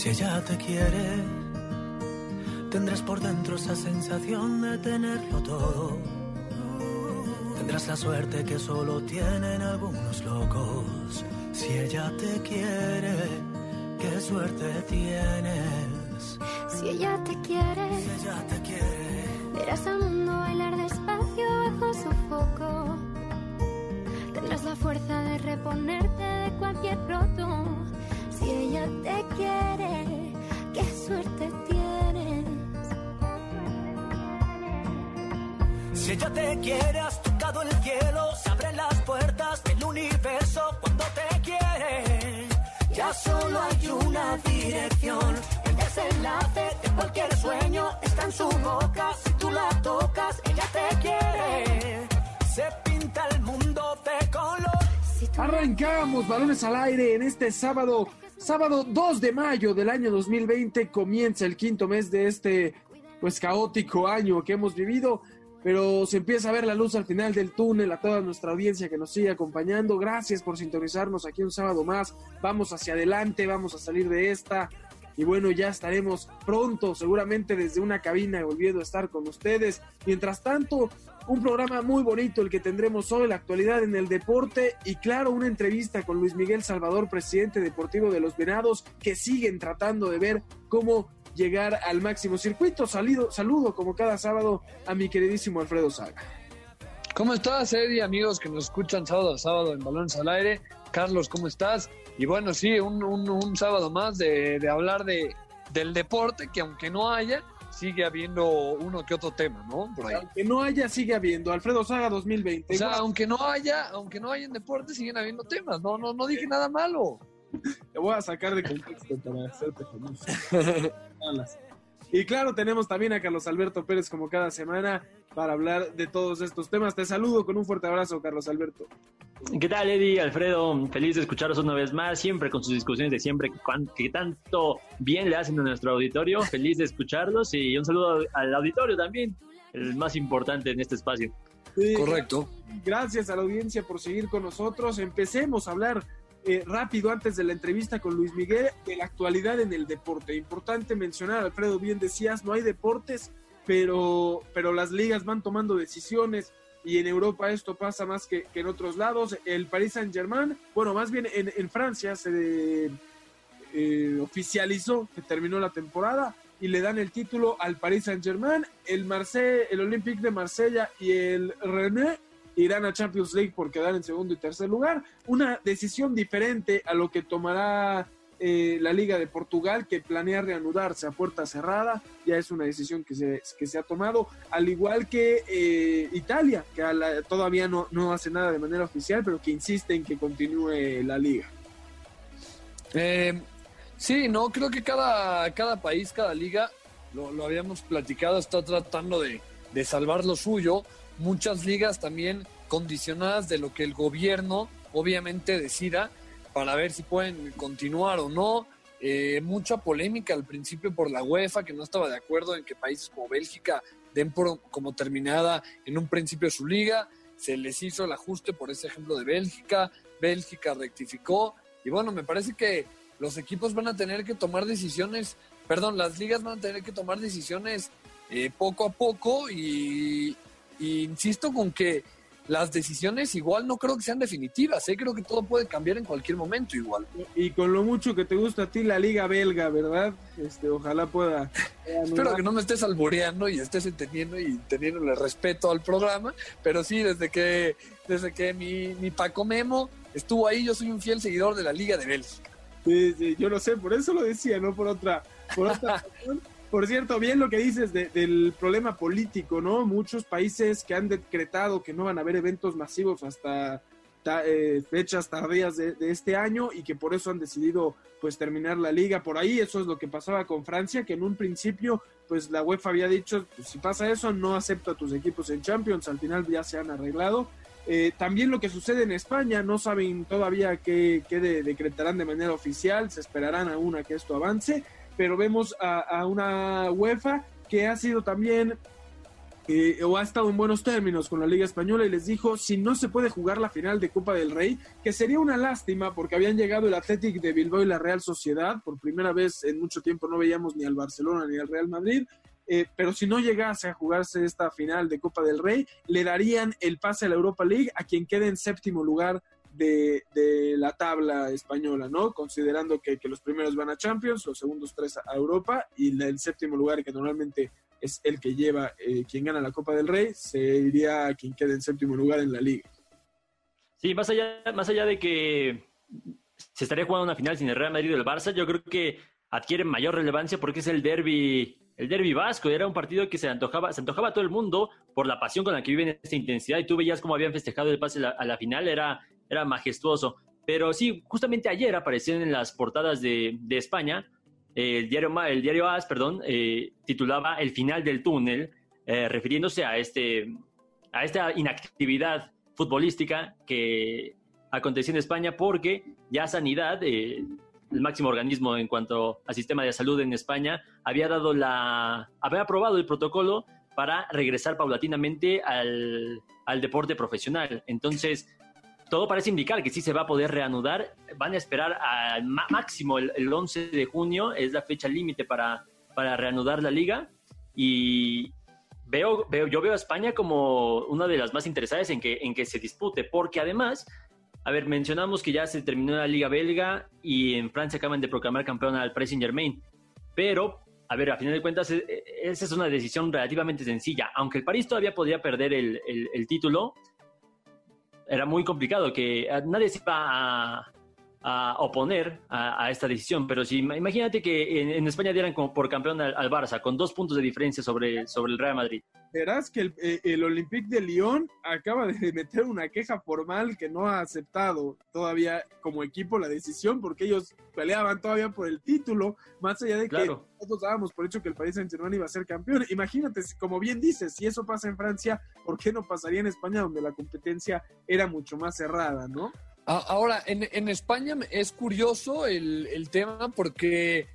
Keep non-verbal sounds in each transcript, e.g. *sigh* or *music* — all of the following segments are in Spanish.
Si ella te quiere, tendrás por dentro esa sensación de tenerlo todo. Tendrás la suerte que solo tienen algunos locos. Si ella te quiere, qué suerte tienes. Si ella te quiere, Si ella te quiere, verás al mundo bailar despacio bajo su foco. Tendrás la fuerza de reponerte de cualquier roto. Si ella te quiere, qué suerte tienes. si ella te quiere, has tocado el cielo. Se abren las puertas del universo cuando te quiere. Ya solo hay una dirección. El desenlace de cualquier sueño está en su boca. Si tú la tocas, ella te quiere. Se pinta el mundo de color. Arrancamos balones al aire en este sábado, sábado 2 de mayo del año 2020. Comienza el quinto mes de este, pues, caótico año que hemos vivido. Pero se empieza a ver la luz al final del túnel a toda nuestra audiencia que nos sigue acompañando. Gracias por sintonizarnos aquí un sábado más. Vamos hacia adelante, vamos a salir de esta. Y bueno, ya estaremos pronto, seguramente desde una cabina volviendo a estar con ustedes. Mientras tanto, un programa muy bonito el que tendremos hoy, la actualidad en el deporte y claro, una entrevista con Luis Miguel Salvador, presidente deportivo de los Venados, que siguen tratando de ver cómo llegar al máximo circuito. Salido, saludo como cada sábado a mi queridísimo Alfredo Saga. ¿Cómo estás, Eddie? Amigos que nos escuchan sábado a sábado en Balones al Aire. Carlos, ¿cómo estás? Y bueno, sí, un, un- un sábado más de, de hablar de, del deporte, que aunque no haya, sigue habiendo uno que otro tema, ¿no? Por ahí. Aunque no haya, sigue habiendo. Alfredo Saga 2020. O sea, Igual, aunque no haya, aunque no haya en deporte, siguen habiendo temas. No, no, no dije nada malo. Te voy a sacar de contexto para hacerte famoso. *laughs* Y claro, tenemos también a Carlos Alberto Pérez como cada semana para hablar de todos estos temas. Te saludo con un fuerte abrazo, Carlos Alberto. ¿Qué tal, Eddie? Alfredo, feliz de escucharos una vez más, siempre con sus discusiones de siempre, que, tanto bien le hacen a nuestro auditorio. Feliz de escucharlos y un saludo al auditorio también, el más importante en este espacio. Sí, Correcto. Gracias a la audiencia por seguir con nosotros. Empecemos a hablar eh, rápido antes de la entrevista con Luis Miguel de la actualidad en el deporte. Importante mencionar, Alfredo, bien decías, no hay deportes, pero, pero las ligas van tomando decisiones y en Europa esto pasa más que, que en otros lados. El Paris Saint Germain, bueno, más bien en, en Francia se eh, oficializó que terminó la temporada y le dan el título al Paris Saint Germain, el Marseille, el Olympique de Marsella y el René irán a Champions League por quedar en segundo y tercer lugar. Una decisión diferente a lo que tomará eh, la Liga de Portugal, que planea reanudarse a puerta cerrada. Ya es una decisión que se, que se ha tomado, al igual que eh, Italia, que todavía no, no hace nada de manera oficial, pero que insiste en que continúe la liga. Eh, sí, no, creo que cada, cada país, cada liga, lo, lo habíamos platicado, está tratando de, de salvar lo suyo. Muchas ligas también condicionadas de lo que el gobierno obviamente decida para ver si pueden continuar o no. Eh, mucha polémica al principio por la UEFA, que no estaba de acuerdo en que países como Bélgica den por, como terminada en un principio su liga. Se les hizo el ajuste por ese ejemplo de Bélgica. Bélgica rectificó. Y bueno, me parece que los equipos van a tener que tomar decisiones, perdón, las ligas van a tener que tomar decisiones eh, poco a poco y, y insisto con que las decisiones igual no creo que sean definitivas, ¿eh? creo que todo puede cambiar en cualquier momento igual. Y con lo mucho que te gusta a ti la liga belga, ¿verdad? Este, ojalá pueda. Espero que no me estés alboreando y estés entendiendo y teniéndole respeto al programa, pero sí, desde que, desde que mi, mi Paco Memo estuvo ahí, yo soy un fiel seguidor de la Liga de Bélgica. Sí, sí, yo lo sé, por eso lo decía, no por otra, por otra *laughs* razón. Por cierto, bien lo que dices de- del problema político, ¿no? Muchos países que han decretado que no van a haber eventos masivos hasta eh, fechas tardías de, este año y que por eso han decidido pues terminar la liga por ahí. Eso es lo que pasaba con Francia, que en un principio pues la UEFA había dicho, pues, si pasa eso, no acepto a tus equipos en Champions, al final ya se han arreglado. Eh, también lo que sucede en España, no saben todavía qué, decretarán de manera oficial, se esperarán aún a que esto avance, pero vemos a una UEFA que ha sido también eh, o ha estado en buenos términos con la Liga Española y les dijo si no se puede jugar la final de Copa del Rey, que sería una lástima porque habían llegado el Athletic de Bilbao y la Real Sociedad, por primera vez en mucho tiempo no veíamos ni al Barcelona ni al Real Madrid, eh, pero si no llegase a jugarse esta final de Copa del Rey, le darían el pase a la Europa League a quien quede en séptimo lugar de, la tabla española, ¿no? Considerando que, los primeros van a Champions, los segundos tres a Europa y el séptimo lugar que normalmente es el que lleva, eh, quien gana la Copa del Rey, se iría a quien quede en séptimo lugar en la liga. Sí, más allá, más allá de que se estaría jugando una final sin el Real Madrid o el Barça, yo creo que adquiere mayor relevancia porque es el derby, el derby vasco, era un partido que se antojaba, se antojaba a todo el mundo por la pasión con la que viven esta intensidad, y tú veías cómo habían festejado el pase a la, final, era, era majestuoso. Pero sí, justamente ayer aparecieron en las portadas de, de España el diario, el diario AS, perdón, eh, titulaba El final del túnel, eh, refiriéndose a, este, a esta inactividad futbolística que aconteció en España porque ya Sanidad, eh, el máximo organismo en cuanto al sistema de salud en España, había dado la, había aprobado el protocolo para regresar paulatinamente al, al deporte profesional. Entonces, todo parece indicar que sí se va a poder reanudar. Van a esperar al máximo el, 11 de junio, es la fecha límite para, para reanudar la liga. Y veo, veo, yo veo a España como una de las más interesadas en que, en que se dispute, porque además, a ver, mencionamos que ya se terminó la liga belga y en Francia acaban de proclamar campeón al Paris Saint Germain. Pero, a ver, a final de cuentas, e, e, esa es una decisión relativamente sencilla. Aunque el París todavía podría perder el, el título, era muy complicado, que eh, nadie se iba a, oponer a, esta decisión. Pero si imagínate que en, España dieran como por campeón al, Barça, con dos puntos de diferencia sobre, sobre el Real Madrid. Verás que el, eh, el, Olympique de Lyon acaba de *laughs* meter una queja formal que no ha aceptado todavía como equipo la decisión porque ellos peleaban todavía por el título, más allá de que nosotros dábamos por hecho que el país Saint Germain iba a ser campeón. Imagínate, como bien dices, si eso pasa en Francia, ¿por qué no pasaría en España donde la competencia era mucho más cerrada, no? Ahora, en, en España es curioso el, el tema porque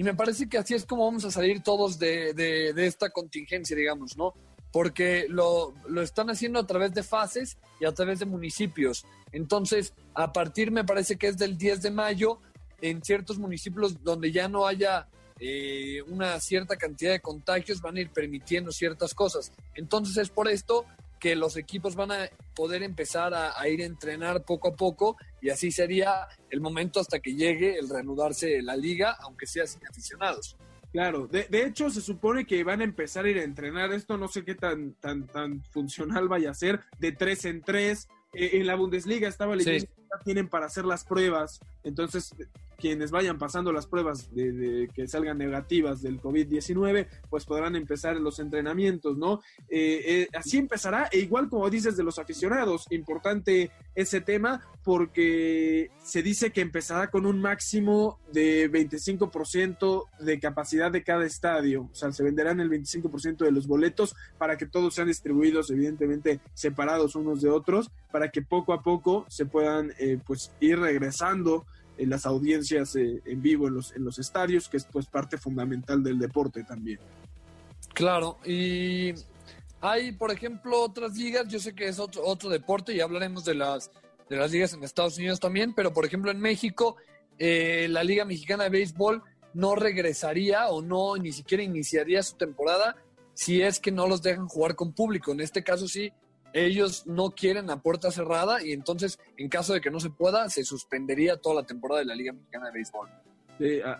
y me parece que así es como vamos a salir todos de, de, esta contingencia, digamos, ¿no? Porque lo, lo, están haciendo a través de fases y a través de municipios. Entonces, a partir, me parece que es del 10 de mayo, en ciertos municipios donde ya no haya eh, una cierta cantidad de contagios, van a ir permitiendo ciertas cosas. Entonces, es por esto que los equipos van a poder empezar a, ir a entrenar poco a poco y así sería el momento hasta que llegue el reanudarse la liga, aunque sea sin aficionados. Claro, de, de, hecho se supone que van a empezar a ir a entrenar esto, no sé qué tan, tan, tan funcional vaya a ser, de tres en tres. Eh, en la Bundesliga estaba leyendo que tienen para hacer las pruebas, entonces quienes vayan pasando las pruebas de, que salgan negativas del COVID-19, pues podrán empezar los entrenamientos, ¿no? Eh, eh, así empezará, e igual como dices de los aficionados, importante ese tema porque se dice que empezará con un máximo de 25% de capacidad de cada estadio, o sea, se venderán el 25% de los boletos para que todos sean distribuidos, evidentemente separados unos de otros, para que poco a poco se puedan eh, pues ir regresando en las audiencias eh, en vivo en los, en los estadios, que es pues parte fundamental del deporte también. Claro, y hay, por ejemplo, otras ligas, yo sé que es otro, otro deporte y hablaremos de las, de las ligas en Estados Unidos también, pero por ejemplo en México, eh, la Liga Mexicana de Béisbol no regresaría o no ni siquiera iniciaría su temporada si es que no los dejan jugar con público. En este caso sí, ellos no quieren a puerta cerrada y entonces, en caso de que no se pueda, se suspendería toda la temporada de la Liga Mexicana de Béisbol.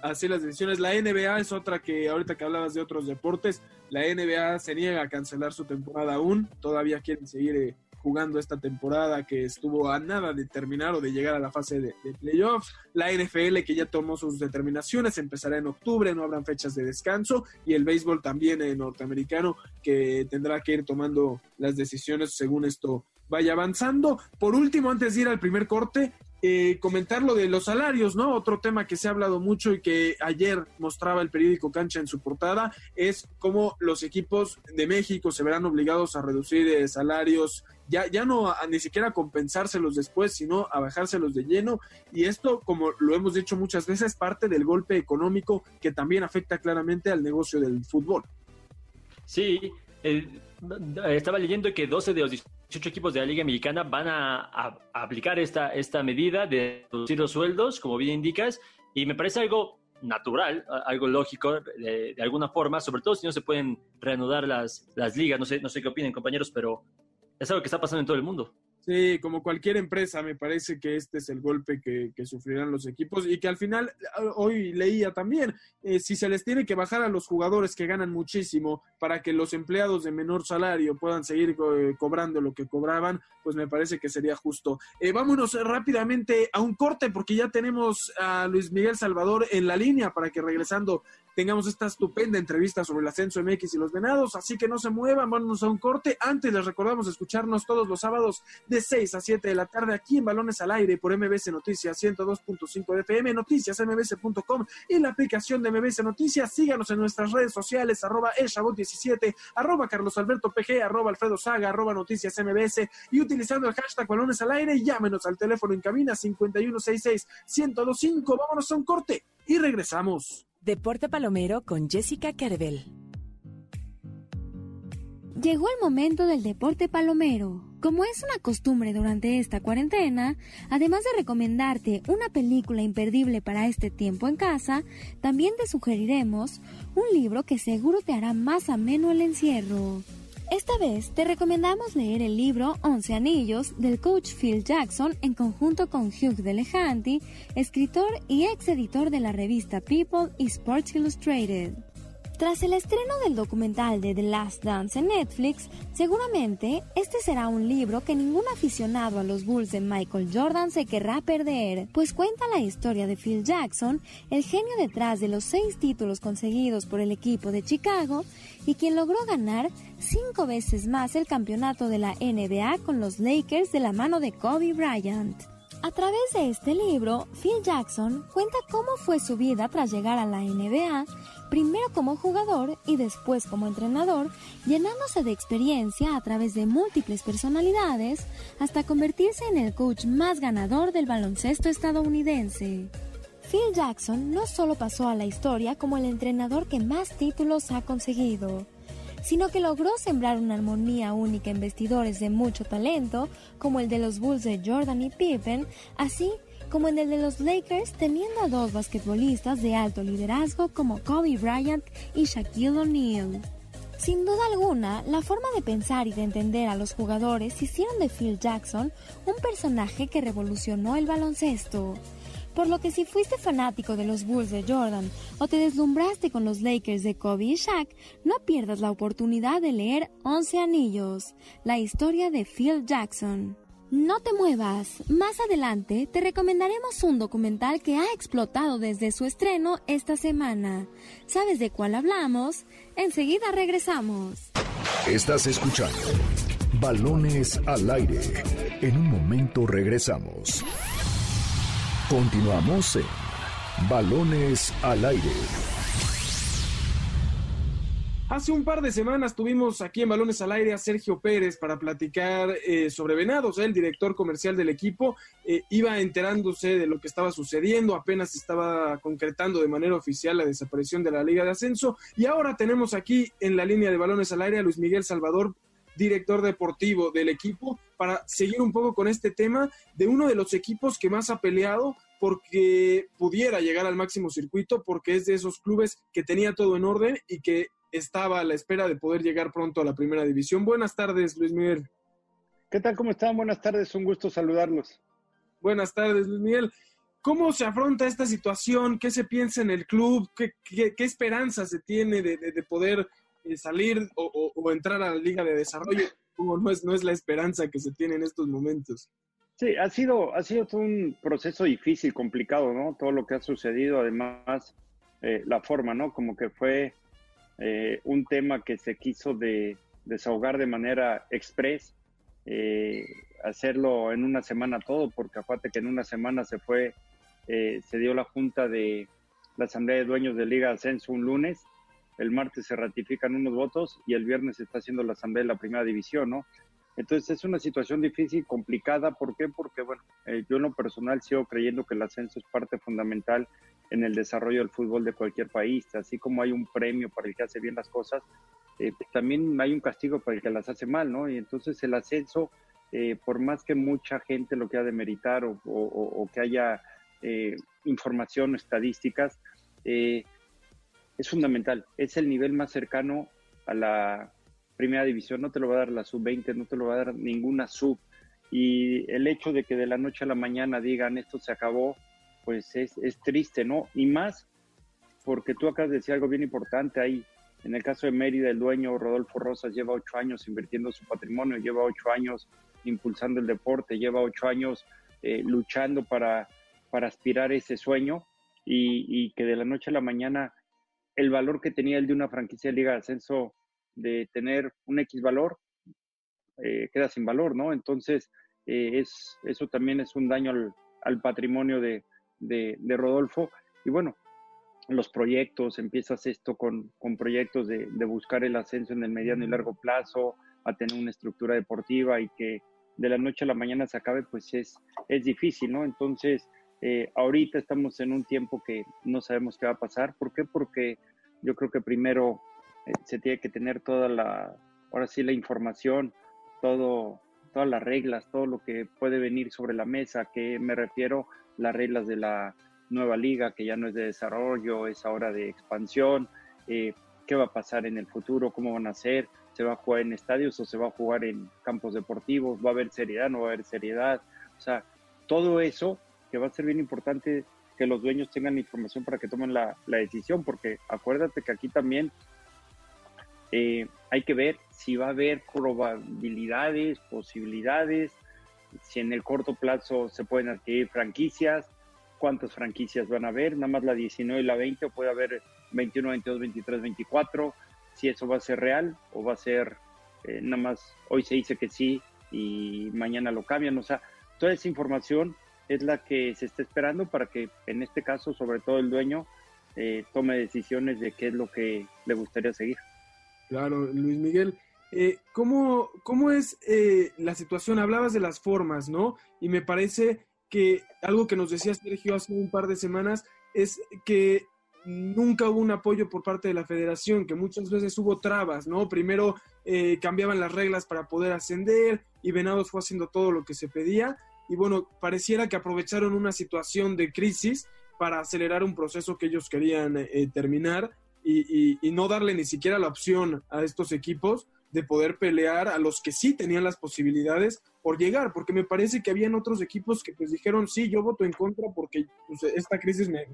así las decisiones. La NBA es otra que ahorita que hablabas de otros deportes, la NBA se niega a cancelar su temporada aún, todavía quieren seguir eh, jugando esta temporada que estuvo a nada de terminar o de llegar a la fase de, playoffs. La NFL que ya tomó sus determinaciones empezará en octubre, no habrán fechas de descanso y el béisbol también norteamericano que tendrá que ir tomando las decisiones según esto vaya avanzando. Por último, antes de ir al primer corte, eh, comentar lo de los salarios, ¿no? Otro tema que se ha hablado mucho y que ayer mostraba el periódico Cancha en su portada es cómo los equipos de México se verán obligados a reducir eh, salarios, ya, ya no a, ni siquiera compensárselos después, sino a bajárselos de lleno. Y esto, como lo hemos dicho muchas veces, parte del golpe económico que también afecta claramente al negocio del fútbol. Sí, estaba leyendo que 12 de los 18 equipos de la Liga Mexicana van a, aplicar esta, esta medida de reducir los sueldos, como bien indicas, y me parece algo natural, algo lógico de, alguna forma, sobre todo si no se pueden reanudar las, las ligas. No sé, no sé qué opinen, compañeros, pero es algo que está pasando en todo el mundo. Sí, como cualquier empresa, me parece que este es el golpe que, sufrirán los equipos y que al final, hoy leía también, eh, si se les tiene que bajar a los jugadores que ganan muchísimo para que los empleados de menor salario puedan seguir eh, cobrando lo que cobraban, pues me parece que sería justo. Eh, vámonos rápidamente a un corte porque ya tenemos a Luis Miguel Salvador en la línea para que regresando tengamos esta estupenda entrevista sobre el ascenso MX y los venados, así que no se muevan, vámonos a un corte. Antes les recordamos escucharnos todos los sábados de 6 a 7 de la tarde aquí en Balones al Aire por MBC Noticias 102.5 de FM, noticias mbc.com y la aplicación de MBC Noticias. Síganos en nuestras redes sociales, arroba 17 arroba Carlos Alberto PG, arroba Alfredo Saga, arroba Noticias MBS y utilizando el hashtag Balones al Aire, llámenos al teléfono en cabina 5166-1025. Vámonos a un corte y regresamos. Deporte Palomero con Jessica Carvel. Llegó el momento del deporte palomero. Como es una costumbre durante esta cuarentena, además de recomendarte una película imperdible para este tiempo en casa, también te sugeriremos un libro que seguro te hará más ameno el encierro. Esta vez te recomendamos leer el libro Once Anillos del coach Phil Jackson en conjunto con Hugh Delehanty, escritor y ex editor de la revista People y Sports Illustrated. Tras el estreno del documental de The Last Dance en Netflix, seguramente este será un libro que ningún aficionado a los Bulls de Michael Jordan se querrá perder, pues cuenta la historia de Phil Jackson, el genio detrás de los seis títulos conseguidos por el equipo de Chicago y quien logró ganar cinco veces más el campeonato de la NBA con los Lakers de la mano de Kobe Bryant. A través de este libro, Phil Jackson cuenta cómo fue su vida tras llegar a la NBA primero como jugador y después como entrenador, llenándose de experiencia a través de múltiples personalidades hasta convertirse en el coach más ganador del baloncesto estadounidense. Phil Jackson no solo pasó a la historia como el entrenador que más títulos ha conseguido, sino que logró sembrar una armonía única en vestidores de mucho talento, como el de los Bulls de Jordan y Pippen, así como en el de los Lakers, teniendo a dos basquetbolistas de alto liderazgo como Kobe Bryant y Shaquille O'Neal. Sin duda alguna, la forma de pensar y de entender a los jugadores hicieron de Phil Jackson un personaje que revolucionó el baloncesto. Por lo que si fuiste fanático de los Bulls de Jordan o te deslumbraste con los Lakers de Kobe y Shaq, no pierdas la oportunidad de leer 11 Anillos, la historia de Phil Jackson. No te muevas. Más adelante te recomendaremos un documental que ha explotado desde su estreno esta semana. ¿Sabes de cuál hablamos? Enseguida regresamos. Estás escuchando Balones al aire. En un momento regresamos. Continuamos en Balones al aire. Hace un par de semanas tuvimos aquí en Balones al Aire a Sergio Pérez para platicar eh, sobre Venados, el director comercial del equipo. Eh, iba enterándose de lo que estaba sucediendo, apenas estaba concretando de manera oficial la desaparición de la Liga de Ascenso. Y ahora tenemos aquí en la línea de Balones al Aire a Luis Miguel Salvador, director deportivo del equipo, para seguir un poco con este tema de uno de los equipos que más ha peleado porque pudiera llegar al máximo circuito, porque es de esos clubes que tenía todo en orden y que estaba a la espera de poder llegar pronto a la primera división. Buenas tardes, Luis Miguel. ¿Qué tal? ¿Cómo están? Buenas tardes, un gusto saludarlos. Buenas tardes, Luis Miguel. ¿Cómo se afronta esta situación? ¿Qué se piensa en el club? ¿Qué, qué, esperanza se tiene de, poder eh, salir o, entrar a la Liga de Desarrollo? No es, no es la esperanza que se tiene en estos momentos. Sí, ha sido, ha sido todo un proceso difícil, complicado, ¿no? Todo lo que ha sucedido, además, eh, la forma, ¿no? Como que fue eh, un tema que se quiso de, desahogar de manera express eh, hacerlo en una semana todo, porque acuérdate que en una semana se fue, eh, se dio la junta de la Asamblea de Dueños de Liga Ascenso un lunes, el martes se ratifican unos votos y el viernes se está haciendo la Asamblea de la Primera División, ¿no? Entonces es una situación difícil, complicada. ¿Por qué? Porque, bueno, eh, yo en lo personal sigo creyendo que el ascenso es parte fundamental en el desarrollo del fútbol de cualquier país. Así como hay un premio para el que hace bien las cosas, eh, también hay un castigo para el que las hace mal, ¿no? Y entonces el ascenso, eh, por más que mucha gente lo quiera demeritar o, o, que haya información o estadísticas, es fundamental. Es el nivel más cercano a la primera división, no te lo va a dar la sub-20, no te lo va a dar ninguna sub. Y el hecho de que de la noche a la mañana digan esto se acabó, pues es, es triste, ¿no? Y más porque tú acabas de decir algo bien importante ahí. En el caso de Mérida, el dueño Rodolfo Rosas lleva ocho años invirtiendo su patrimonio, lleva ocho años impulsando el deporte, lleva ocho años eh, luchando para, para aspirar ese sueño y, que de la noche a la mañana el valor que tenía él de una franquicia de Liga de Ascenso de tener un X valor, eh, queda sin valor, ¿no? Entonces, eh, es, eso también es un daño al, patrimonio de, Rodolfo. Y bueno, los proyectos, empiezas esto con, proyectos de, buscar el ascenso en el mediano y largo plazo, a tener una estructura deportiva y que de la noche a la mañana se acabe, pues es, es difícil, ¿no? Entonces, eh, ahorita estamos en un tiempo que no sabemos qué va a pasar. ¿Por qué? Porque yo creo que primero eh, se tiene que tener toda la, ahora sí, la información, todo, todas las reglas, todo lo que puede venir sobre la mesa, que me refiero las reglas de la nueva liga, que ya no es de desarrollo, es ahora de expansión, eh, qué va a pasar en el futuro, cómo van a ser, se va a jugar en estadios o se va a jugar en campos deportivos, va a haber seriedad, no va a haber seriedad, o sea, todo eso que va a ser bien importante que los dueños tengan información para que tomen la, decisión, porque acuérdate que aquí también eh, hay que ver si va a haber probabilidades, posibilidades, si en el corto plazo se pueden adquirir franquicias, cuántas franquicias van a haber, nada más la 19 y la 20, o puede haber 21, 22, 23, 24, si eso va a ser real o va a ser eh, nada más, hoy se dice que sí y mañana lo cambian, o sea, toda esa información es la que se está esperando para que en este caso, sobre todo el dueño, eh, tome decisiones de qué es lo que le gustaría seguir. Claro, Luis Miguel. Eh, ¿cómo, ¿Cómo es eh, la situación? Hablabas de las formas, ¿no? Y me parece que algo que nos decía Sergio hace un par de semanas es que nunca hubo un apoyo por parte de la federación, que muchas veces hubo trabas, ¿no? Primero eh, cambiaban las reglas para poder ascender y Venados fue haciendo todo lo que se pedía y bueno, pareciera que aprovecharon una situación de crisis para acelerar un proceso que ellos querían terminar y, no darle ni siquiera la opción a estos equipos de poder pelear a los que sí tenían las posibilidades por llegar, porque me parece que habían otros equipos que pues dijeron, sí, yo voto en contra porque pues, esta crisis me,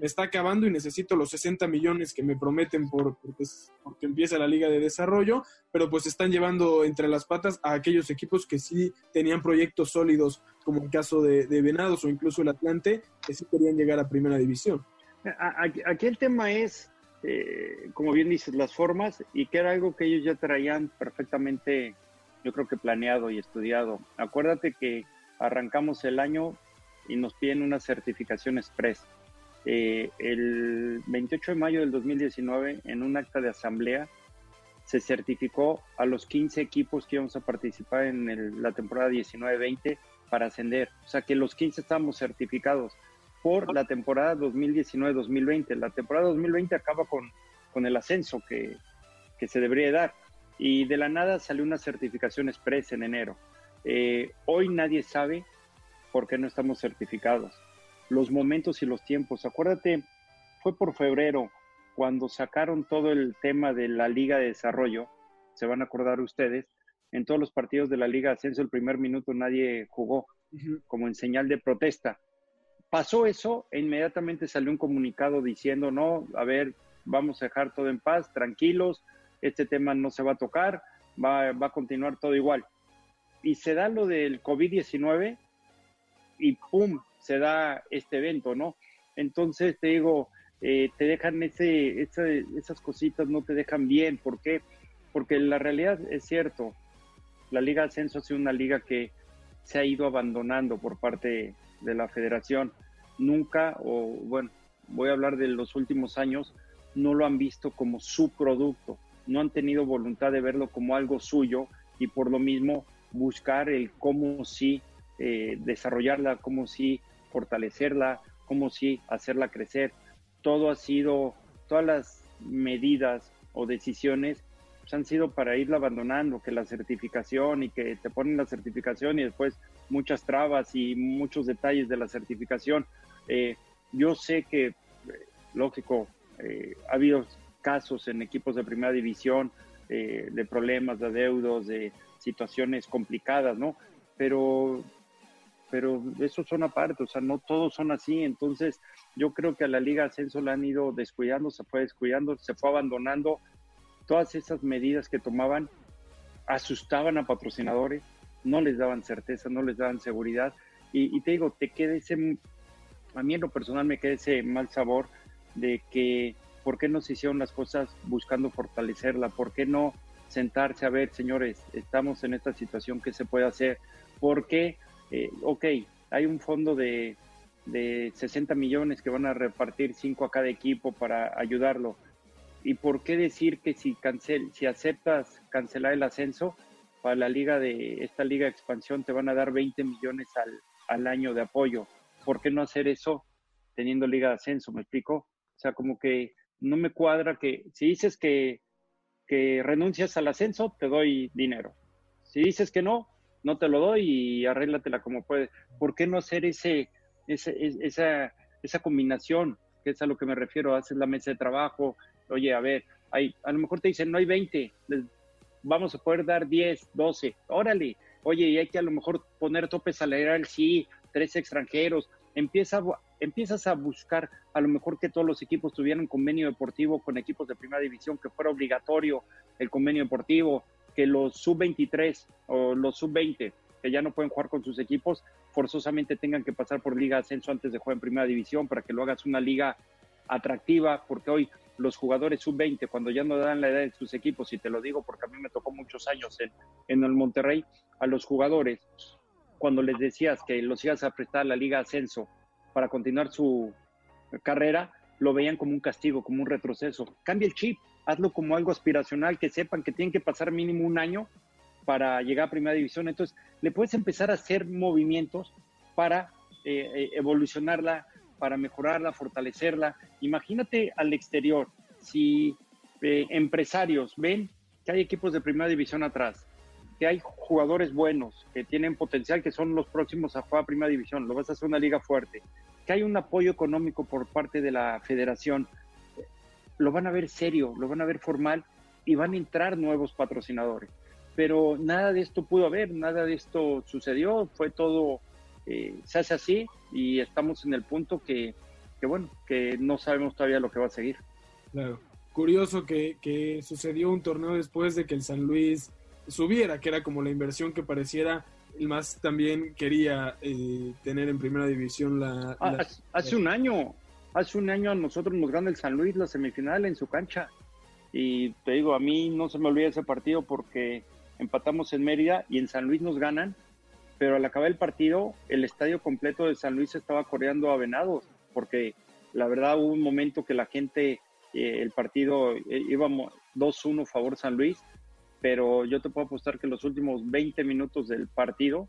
está acabando y necesito los 60 millones que me prometen por, porque, porque, empieza la liga de desarrollo, pero pues están llevando entre las patas a aquellos equipos que sí tenían proyectos sólidos, como el caso de, de Venados o incluso el Atlante, que sí querían llegar a primera división. Aquí el tema es eh, como bien dices, las formas y que era algo que ellos ya traían perfectamente, yo creo que planeado y estudiado. Acuérdate que arrancamos el año y nos piden una certificación express. Eh, el 28 de mayo del 2019, en un acta de asamblea, se certificó a los 15 equipos que íbamos a participar en la temporada 19-20 para ascender. O sea que los 15 estábamos certificados por la temporada 2019-2020. La temporada 2020 acaba con, con el ascenso que, que, se debería dar y de la nada salió una certificación express en enero. Eh, hoy nadie sabe por qué no estamos certificados. Los momentos y los tiempos. Acuérdate, fue por febrero cuando sacaron todo el tema de la Liga de Desarrollo. Se van a acordar ustedes. En todos los partidos de la Liga de Ascenso, el primer minuto nadie jugó, como en señal de protesta Pasó eso e inmediatamente salió un comunicado diciendo, no, a ver, vamos a dejar todo en paz, tranquilos, este tema no se va a tocar, va, va a continuar todo igual. Y se da lo del COVID-19 y ¡pum! Se da este evento, ¿no? Entonces te digo, eh, te dejan ese, esas cositas, no te dejan bien. ¿Por qué? Porque la realidad es cierto. La Liga Ascenso ha sido una liga que se ha ido abandonando por parte de la federación. Nunca, o bueno, voy a hablar de los últimos años, no lo han visto como su producto, no han tenido voluntad de verlo como algo suyo y por lo mismo buscar el cómo sí eh, desarrollarla, cómo sí fortalecerla, cómo sí hacerla crecer. Todo ha sido, todas las medidas o decisiones pues, han sido para irla abandonando, que la certificación y que te ponen la certificación y después muchas trabas y muchos detalles de la certificación. Eh, yo sé que, eh, lógico, eh, ha habido casos en equipos de primera división de problemas, de adeudos, de situaciones complicadas, ¿no? Pero, pero eso son aparte, o sea, no todos son así. Entonces, yo creo que a la Liga Ascenso la han ido descuidando, se fue descuidando, se fue abandonando todas esas medidas que tomaban asustaban a patrocinadores, no les daban certeza, no les daban seguridad. Y, te digo, te queda ese, a mí en lo personal me queda ese mal sabor de que, ¿por qué no se hicieron las cosas buscando fortalecerla? ¿Por qué no sentarse a ver, señores, estamos en esta situación, ¿qué se puede hacer? ¿Por qué? Eh, ok, hay un fondo de, de 60 millones que van a repartir 5 a cada equipo para ayudarlo ¿Y por qué decir que si, cancel, si aceptas cancelar el ascenso para la liga de esta liga de expansión te van a dar 20 millones al, al año de apoyo? ¿Por qué no hacer eso teniendo liga de ascenso? ¿Me explico? O sea, como que no me cuadra que si dices que, que renuncias al ascenso, te doy dinero. Si dices que no, no te lo doy y arréglatela como puedes. ¿Por qué no hacer ese, ese, esa, esa combinación? Que es a lo que me refiero. Haces la mesa de trabajo, oye, a ver, hay, a lo mejor te dicen, no hay 20, vamos a poder dar 10, 12, órale, oye, y hay que a lo mejor poner tope salarial, sí, tres extranjeros, Empieza, empiezas a buscar a lo mejor que todos los equipos tuvieran convenio deportivo con equipos de primera división, que fuera obligatorio el convenio deportivo, que los sub-23 o los sub-20 que ya no pueden jugar con sus equipos, forzosamente tengan que pasar por Liga Ascenso antes de jugar en Primera División para que lo hagas una liga atractiva, porque hoy los jugadores sub-20, cuando ya no dan la edad de sus equipos, y te lo digo porque a mí me tocó muchos años en, en el Monterrey, a los jugadores, cuando les decías que los ibas a prestar a la Liga Ascenso para continuar su carrera, lo veían como un castigo, como un retroceso. Cambia el chip, hazlo como algo aspiracional, que sepan que tienen que pasar mínimo un año para llegar a Primera División. Entonces, le puedes empezar a hacer movimientos para eh, eh, evolucionarla, para mejorarla, fortalecerla. Imagínate al exterior, si eh, empresarios ven que hay equipos de primera división atrás, que hay jugadores buenos, que tienen potencial, que son los próximos a jugar a primera división, lo vas a hacer una liga fuerte, que hay un apoyo económico por parte de la federación, lo van a ver serio, lo van a ver formal y van a entrar nuevos patrocinadores. Pero nada de esto pudo haber, nada de esto sucedió, fue todo eh, se hace así y estamos en el punto que, bueno, que no sabemos todavía lo que va a seguir. Claro. Curioso que, sucedió un torneo después de que el San Luis subiera, que era como la inversión que pareciera el más también quería eh, tener en primera división la, ah, Hace un año, hace un año a nosotros nos gana el San Luis la semifinal en su cancha. Y te digo, a mí no se me olvida ese partido porque empatamos en Mérida y en San Luis nos ganan pero al acabar el partido, el estadio completo de San Luis estaba coreando a Venados, porque la verdad hubo un momento que la gente, eh, el partido eh, íbamos 2-1 favor San Luis, pero yo te puedo apostar que los últimos 20 minutos del partido,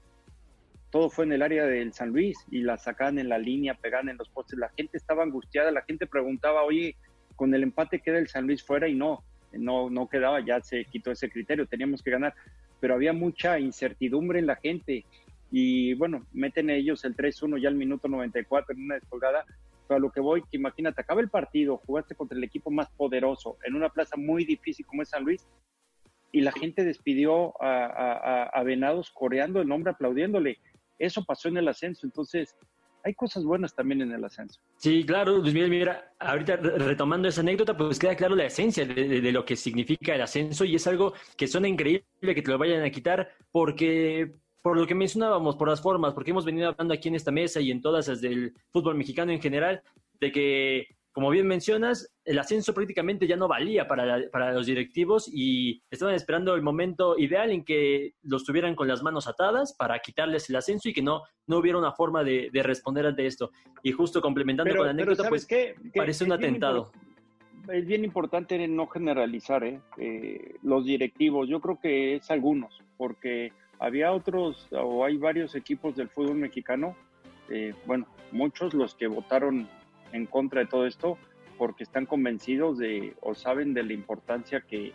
todo fue en el área del San Luis y la sacaban en la línea, pegaban en los postes. La gente estaba angustiada, la gente preguntaba, oye, con el empate queda el San Luis fuera y no, no, no quedaba, ya se quitó ese criterio, teníamos que ganar, pero había mucha incertidumbre en la gente y bueno, meten ellos el 3-1 ya al minuto 94 en una descolgada, pero a lo que voy, que imagínate, acaba el partido, jugaste contra el equipo más poderoso en una plaza muy difícil como es San Luis, y la gente despidió a, Venados coreando el nombre, aplaudiéndole. Eso pasó en el ascenso, entonces hay cosas buenas también en el ascenso. Sí, claro, Luis Miguel, mira, ahorita retomando esa anécdota, pues queda claro la esencia de, lo que significa el ascenso y es algo que suena increíble que te lo vayan a quitar porque por lo que mencionábamos, por las formas, porque hemos venido hablando aquí en esta mesa y en todas las del fútbol mexicano en general, de que, como bien mencionas, el ascenso prácticamente ya no valía para, para, los directivos y estaban esperando el momento ideal en que los tuvieran con las manos atadas para quitarles el ascenso y que no, no hubiera una forma de, responder ante esto. Y justo complementando con la anécdota, pues parece un atentado. Es bien importante no generalizar ¿eh? Eh, los directivos. Yo creo que es algunos, porque había otros o hay varios equipos del fútbol mexicano, eh, bueno, muchos los que votaron en contra de todo esto porque están convencidos de o saben de la importancia que,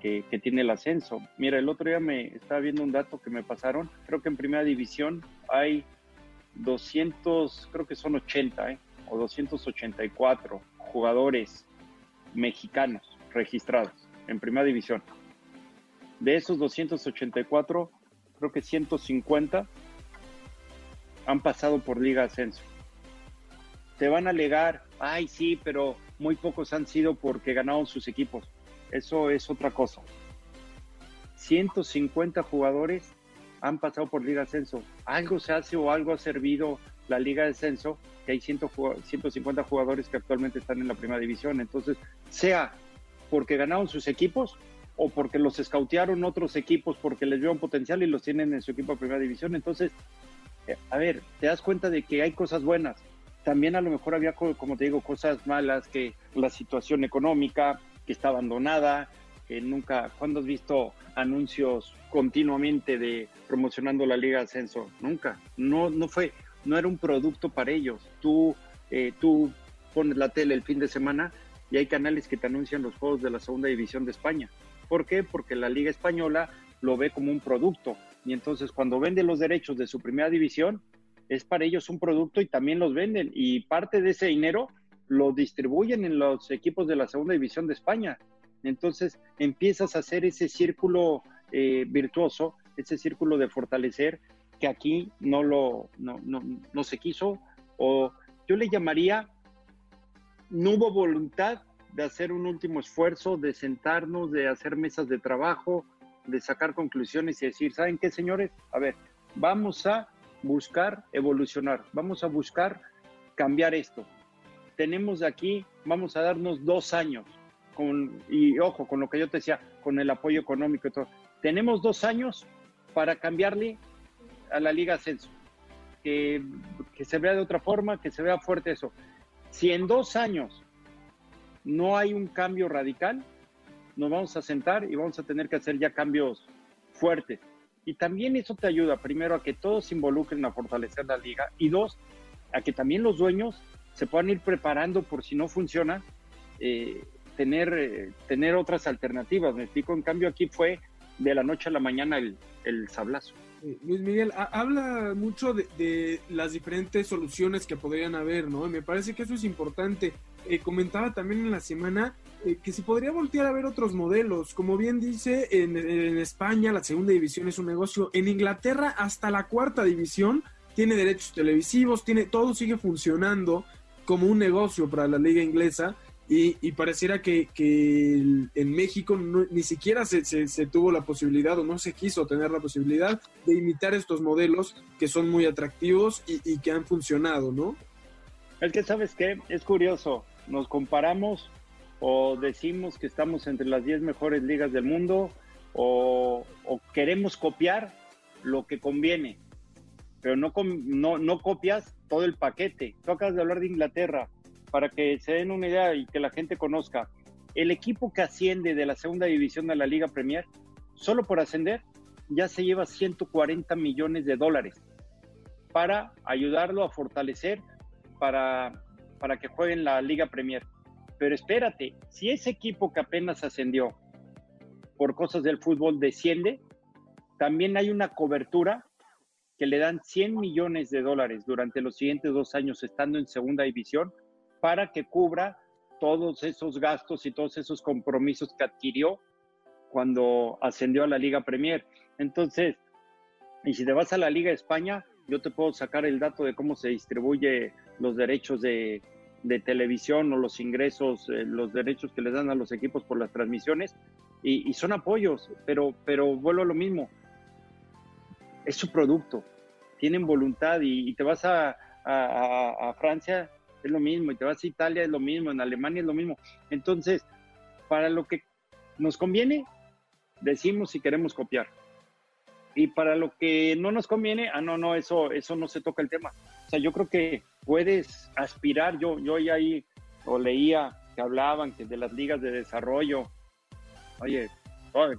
que, tiene el ascenso. Mira, el otro día me estaba viendo un dato que me pasaron, creo que en primera división hay 200, creo que son 80 ¿eh? o 284 jugadores mexicanos registrados en primera división. De esos 284, creo que 150 han pasado por Liga Ascenso te van a alegar, ay sí, pero muy pocos han sido porque ganaron sus equipos. Eso es otra cosa. 150 jugadores han pasado por Liga Ascenso. Algo se hace o algo ha servido la Liga de Ascenso, que hay 150 jugadores que actualmente están en la primera división. Entonces, sea porque ganaron sus equipos o porque los escautearon otros equipos porque les vieron potencial y los tienen en su equipo de primera división. Entonces, eh, a ver, te das cuenta de que hay cosas buenas también a lo mejor había, como te digo, cosas malas, que la situación económica, que está abandonada, que nunca, ¿cuándo has visto anuncios continuamente de promocionando la Liga Ascenso? Nunca, no, no fue, no era un producto para ellos. Tú, eh, tú pones la tele el fin de semana y hay canales que te anuncian los juegos de la segunda división de España. ¿Por qué? Porque la Liga Española lo ve como un producto y entonces cuando vende los derechos de su primera división, es para ellos un producto y también los venden y parte de ese dinero lo distribuyen en los equipos de la segunda división de España. Entonces empiezas a hacer ese círculo eh, virtuoso, ese círculo de fortalecer que aquí no lo no, no, no se quiso o yo le llamaría no hubo voluntad de hacer un último esfuerzo, de sentarnos, de hacer mesas de trabajo, de sacar conclusiones y decir, ¿saben qué, señores? A ver, vamos a buscar evolucionar, vamos a buscar cambiar esto. Tenemos aquí, vamos a darnos dos años, con, y ojo, con lo que yo te decía, con el apoyo económico y todo. Tenemos dos años para cambiarle a la Liga Ascenso, que, que se vea de otra forma, que se vea fuerte eso. Si en dos años no hay un cambio radical, nos vamos a sentar y vamos a tener que hacer ya cambios fuertes. Y también eso te ayuda, primero, a que todos se involucren a fortalecer la liga y dos, a que también los dueños se puedan ir preparando por si no funciona, eh, tener, eh, tener otras alternativas. Me explico, en cambio aquí fue de la noche a la mañana el, el sablazo. Eh, Luis Miguel, habla mucho de, las diferentes soluciones que podrían haber, ¿no? me parece que eso es importante. comentaba también en la semana eh, que se podría voltear a ver otros modelos. Como bien dice, en, España la segunda división es un negocio. En Inglaterra hasta la cuarta división tiene derechos televisivos, tiene todo sigue funcionando como un negocio para la liga inglesa. Y, pareciera que, en México ni siquiera se, tuvo la posibilidad o no se quiso tener la posibilidad de imitar estos modelos que son muy atractivos y, y que han funcionado, ¿no? Es que sabes qué, es curioso, nos comparamos o decimos que estamos entre las 10 mejores ligas del mundo o, queremos copiar lo que conviene, pero no, no, no copias todo el paquete. Tú acabas de hablar de Inglaterra, para que se den una idea y que la gente conozca. El equipo que asciende de la segunda división a la Liga Premier, solo por ascender, ya se lleva 140 millones de dólares para ayudarlo a fortalecer para, para que jueguen la Liga Premier. Pero espérate, si ese equipo que apenas ascendió por cosas del fútbol desciende, también hay una cobertura que le dan 100 millones de dólares durante los siguientes dos años estando en segunda división para que cubra todos esos gastos y todos esos compromisos que adquirió cuando ascendió a la Liga Premier. Entonces, y si te vas a la Liga España, yo te puedo sacar el dato de cómo se distribuye los derechos de, de televisión o los ingresos, eh, los derechos que les dan a los equipos por las transmisiones, y, son apoyos, pero, pero vuelvo a lo mismo, es su producto, tienen voluntad y, te vas a, a, Francia es lo mismo, y te vas a Italia es lo mismo, en Alemania es lo mismo. Entonces, para lo que nos conviene, decimos si queremos copiar. Y para lo que no nos conviene, ah, no, no, eso, eso no se toca el tema. O sea, yo creo que puedes aspirar, yo, yo ya ahí o leía que hablaban que de las ligas de desarrollo, oye,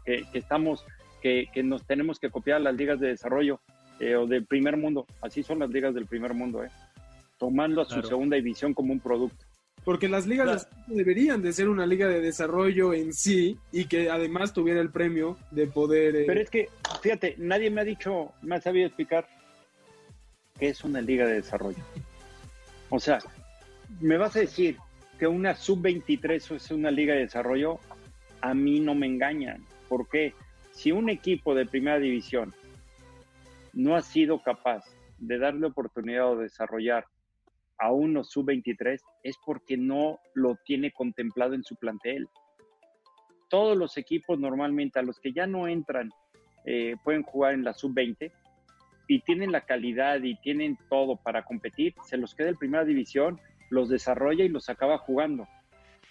que, estamos, que, que, nos tenemos que copiar las ligas de desarrollo eh, o del primer mundo, así son las ligas del primer mundo, eh, tomando a su segunda división como un producto. Porque las ligas deberían de ser una liga de desarrollo en sí y que además tuviera el premio de poder... Eh, Pero es que, fíjate, nadie me ha dicho, me ha sabido explicar qué es una liga de desarrollo. O sea, me vas a decir que una sub-23 es una liga de desarrollo, a mí no me engañan. ¿Por qué? Si un equipo de primera división no ha sido capaz de darle oportunidad de desarrollar a uno sub-23 es porque no lo tiene contemplado en su plantel. Todos los equipos normalmente a los que ya no entran eh, pueden jugar en la sub-20 y tienen la calidad y tienen todo para competir, se los queda en primera división, los desarrolla y los acaba jugando.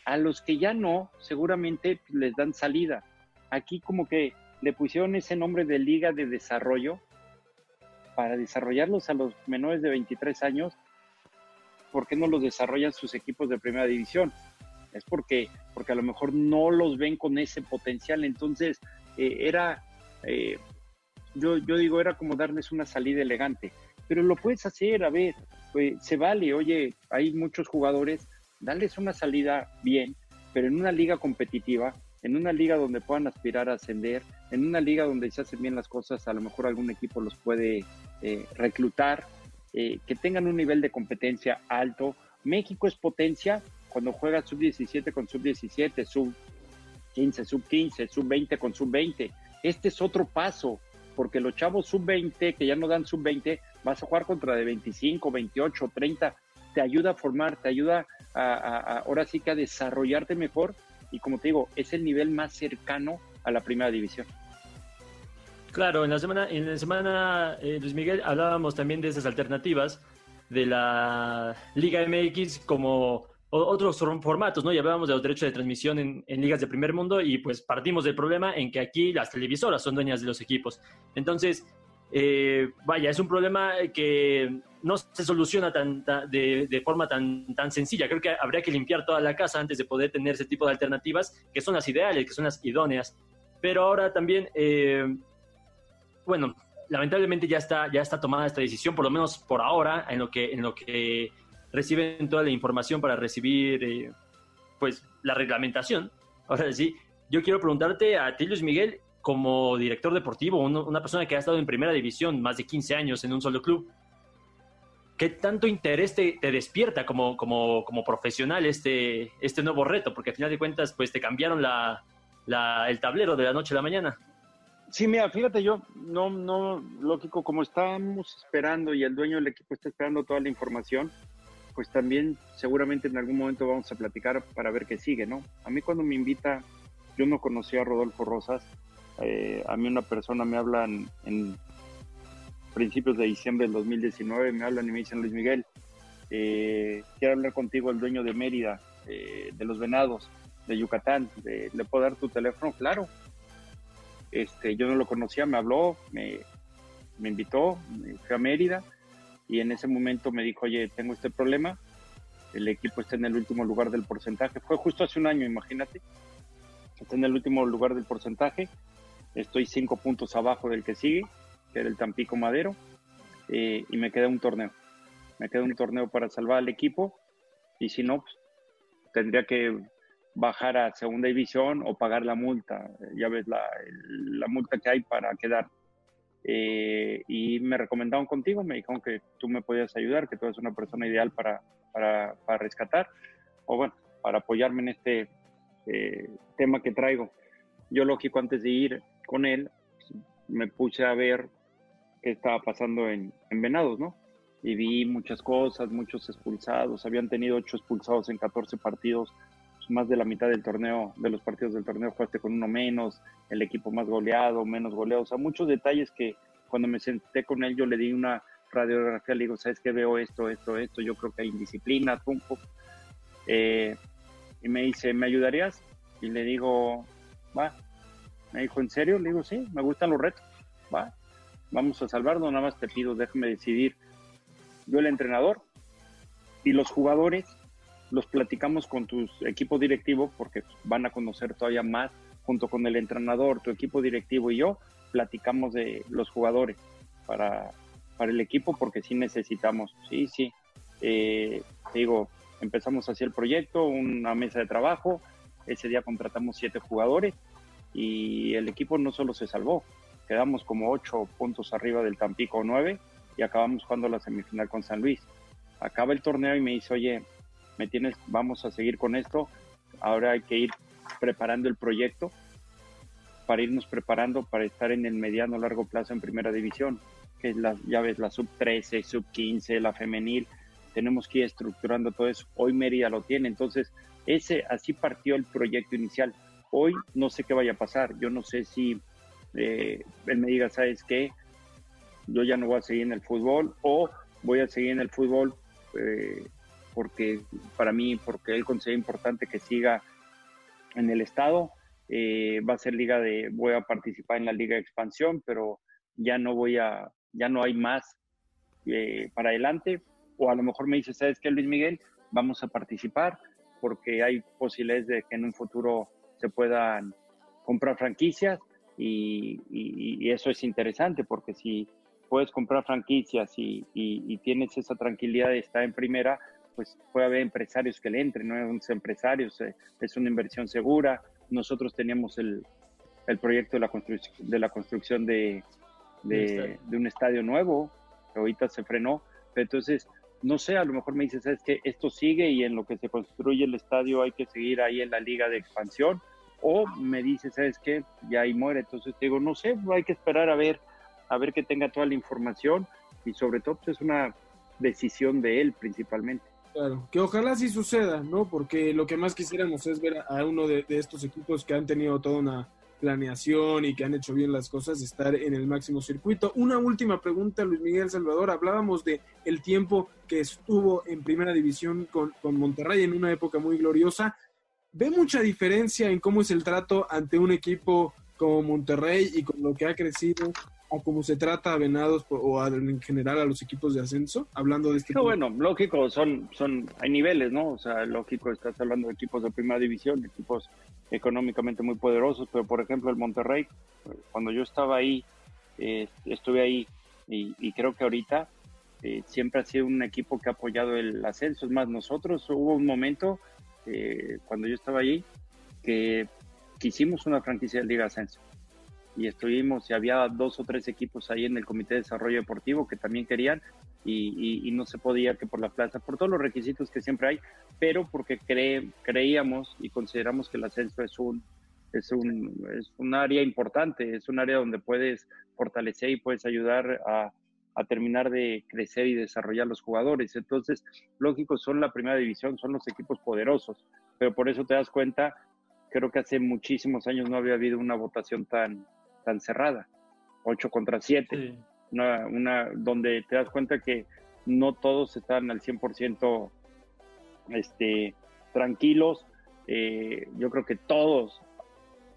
A los que ya no, seguramente les dan salida. Aquí como que le pusieron ese nombre de liga de desarrollo para desarrollarlos a los menores de 23 años ¿por qué no los desarrollan sus equipos de primera división? Es porque, porque a lo mejor no los ven con ese potencial. Entonces, eh, era, eh, yo, yo digo, era como darles una salida elegante. Pero lo puedes hacer, a ver, pues, se vale. Oye, hay muchos jugadores, darles una salida bien, pero en una liga competitiva, en una liga donde puedan aspirar a ascender, en una liga donde se hacen bien las cosas, a lo mejor algún equipo los puede eh, reclutar eh, que tengan un nivel de competencia alto. México es potencia cuando juega sub-17 con sub-17, sub-15, sub-15, sub-20 con sub-20. Este es otro paso, porque los chavos sub-20 que ya no dan sub-20, vas a jugar contra de 25, 28, 30, te ayuda a formar, te ayuda a, ahora sí que a desarrollarte mejor y como te digo, es el nivel más cercano a la primera división. Claro, en la semana, en la semana eh, Luis Miguel, hablábamos también de esas alternativas de la Liga MX como otros formatos, ¿no? Y hablábamos de los derechos de transmisión en, ligas de primer mundo y pues partimos del problema en que aquí las televisoras son dueñas de los equipos. Entonces, eh, vaya, es un problema que no se soluciona tan, de, de, forma tan, tan sencilla. Creo que habría que limpiar toda la casa antes de poder tener ese tipo de alternativas que son las ideales, que son las idóneas. Pero ahora también eh, bueno, lamentablemente ya está, ya está tomada esta decisión, por lo menos por ahora, en lo que, en lo que reciben toda la información para recibir eh, pues la reglamentación. Ahora sí, yo quiero preguntarte a ti, Luis Miguel, como director deportivo, una persona que ha estado en primera división más de 15 años en un solo club, ¿qué tanto interés te, despierta como, como, como, profesional este, este nuevo reto? Porque al final de cuentas, pues te cambiaron la, la, el tablero de la noche a la mañana. Sí, mira, fíjate yo, no, no, lógico, como estamos esperando y el dueño del equipo está esperando toda la información, pues también seguramente en algún momento vamos a platicar para ver qué sigue, ¿no? A mí cuando me invita, yo no conocía a Rodolfo Rosas, eh, a mí una persona me hablan en principios de diciembre del 2019, me hablan y me dicen, Luis Miguel, eh, quiero hablar contigo el dueño de Mérida, eh, de los Venados, de Yucatán, ¿le puedo dar tu teléfono? Claro, este, yo no lo conocía, me habló, me, me invitó, me fui a Mérida y en ese momento me dijo, oye, tengo este problema, el equipo está en el último lugar del porcentaje, fue justo hace un año, imagínate, está en el último lugar del porcentaje, estoy cinco puntos abajo del que sigue, que era el Tampico Madero, eh, y me queda un torneo, me queda un torneo para salvar al equipo, y si no, pues, tendría que bajar a segunda división o pagar la multa. Ya ves la, la multa que hay para quedar. Eh, y me recomendaron contigo, me dijeron que tú me podías ayudar, que tú eres una persona ideal para, para, para rescatar, o bueno, para apoyarme en este eh, tema que traigo. Yo, lógico, antes de ir con él, me puse a ver qué estaba pasando en, en Venados, ¿no? Y vi muchas cosas, muchos expulsados, habían tenido ocho expulsados en 14 partidos más de la mitad del torneo, de los partidos del torneo jugaste con uno menos, el equipo más goleado, menos goleado, o sea, muchos detalles que cuando me senté con él yo le di una radiografía, le digo, ¿sabes qué? Veo esto, esto, esto, yo creo que hay indisciplina, pum, eh, y me dice, ¿me ayudarías? Y le digo, va. Me dijo, ¿en serio? Le digo, sí, me gustan los retos, va. Vamos a salvarlo, nada más te pido, déjame decidir. Yo el entrenador y los jugadores los platicamos con tu equipo directivo porque van a conocer todavía más junto con el entrenador, tu equipo directivo y yo, platicamos de los jugadores para, para el equipo porque sí necesitamos, sí, sí. Eh, digo, empezamos hacia el proyecto, una mesa de trabajo, ese día contratamos siete jugadores y el equipo no solo se salvó, quedamos como ocho puntos arriba del Tampico nueve y acabamos jugando la semifinal con San Luis. Acaba el torneo y me dice, oye, me tienes, vamos a seguir con esto, ahora hay que ir preparando el proyecto para irnos preparando para estar en el mediano largo plazo en primera división, que es la, ya ves, la sub 13, sub 15, la femenil, tenemos que ir estructurando todo eso. Hoy Mérida lo tiene, entonces ese así partió el proyecto inicial. Hoy no sé qué vaya a pasar, yo no sé si eh, él me diga, ¿sabes qué? Yo ya no voy a seguir en el fútbol o voy a seguir en el fútbol eh, porque para mí, porque él considera importante que siga en el estado. Eh, va a ser liga de, voy a participar en la liga de expansión, pero ya no voy a, ya no hay más eh, para adelante. O a lo mejor me dice, ¿sabes qué, Luis Miguel? Vamos a participar porque hay posibilidades de que en un futuro se puedan comprar franquicias y, y, eso es interesante porque si puedes comprar franquicias y, y, tienes esa tranquilidad de estar en primera, pues puede haber empresarios que le entren, ¿no? Unos empresarios, eh, es una inversión segura. Nosotros teníamos el, el proyecto de la, construcción de, la construcción de, de, un estadio nuevo, que ahorita se frenó. Pero entonces, no sé, a lo mejor me dices, es que esto sigue y en lo que se construye el estadio hay que seguir ahí en la liga de expansión. O me dices, ¿sabes qué? Ya ahí muere. Entonces te digo, no sé, hay que esperar a ver, a ver que tenga toda la información y sobre todo pues, es una decisión de él principalmente. Claro, que ojalá sí suceda, ¿no? Porque lo que más quisiéramos es ver a uno de, estos equipos que han tenido toda una planeación y que han hecho bien las cosas, estar en el máximo circuito. Una última pregunta, Luis Miguel Salvador. Hablábamos de el tiempo que estuvo en primera división con, con Monterrey en una época muy gloriosa. ¿Ve mucha diferencia en cómo es el trato ante un equipo como Monterrey y con lo que ha crecido a cómo se trata a Venados o en general a los equipos de ascenso, hablando de este no, Bueno, lógico, son, son, hay niveles, ¿no? O sea, lógico, estás hablando de equipos de primera división, equipos económicamente muy poderosos, pero por ejemplo el Monterrey, cuando yo estaba ahí, eh, estuve ahí y, creo que ahorita eh, siempre ha sido un equipo que ha apoyado el ascenso. Es más, nosotros hubo un momento, eh, cuando yo estaba ahí, que quisimos una franquicia de Liga Ascenso y estuvimos y había dos o tres equipos ahí en el Comité de Desarrollo Deportivo que también querían y, no se podía que por la plaza, por todos los requisitos que siempre hay, pero porque creíamos y consideramos que el ascenso es un, es, un, es un área importante, es un área donde puedes fortalecer y puedes ayudar a, a terminar de crecer y desarrollar los jugadores. Entonces, lógico, son la primera división, son los equipos poderosos, pero por eso te das cuenta, creo que hace muchísimos años no había habido una votación tan, tan cerrada, 8 contra 7, una, una, donde te das cuenta que no todos están al 100% este, tranquilos. Eh, yo creo que todos,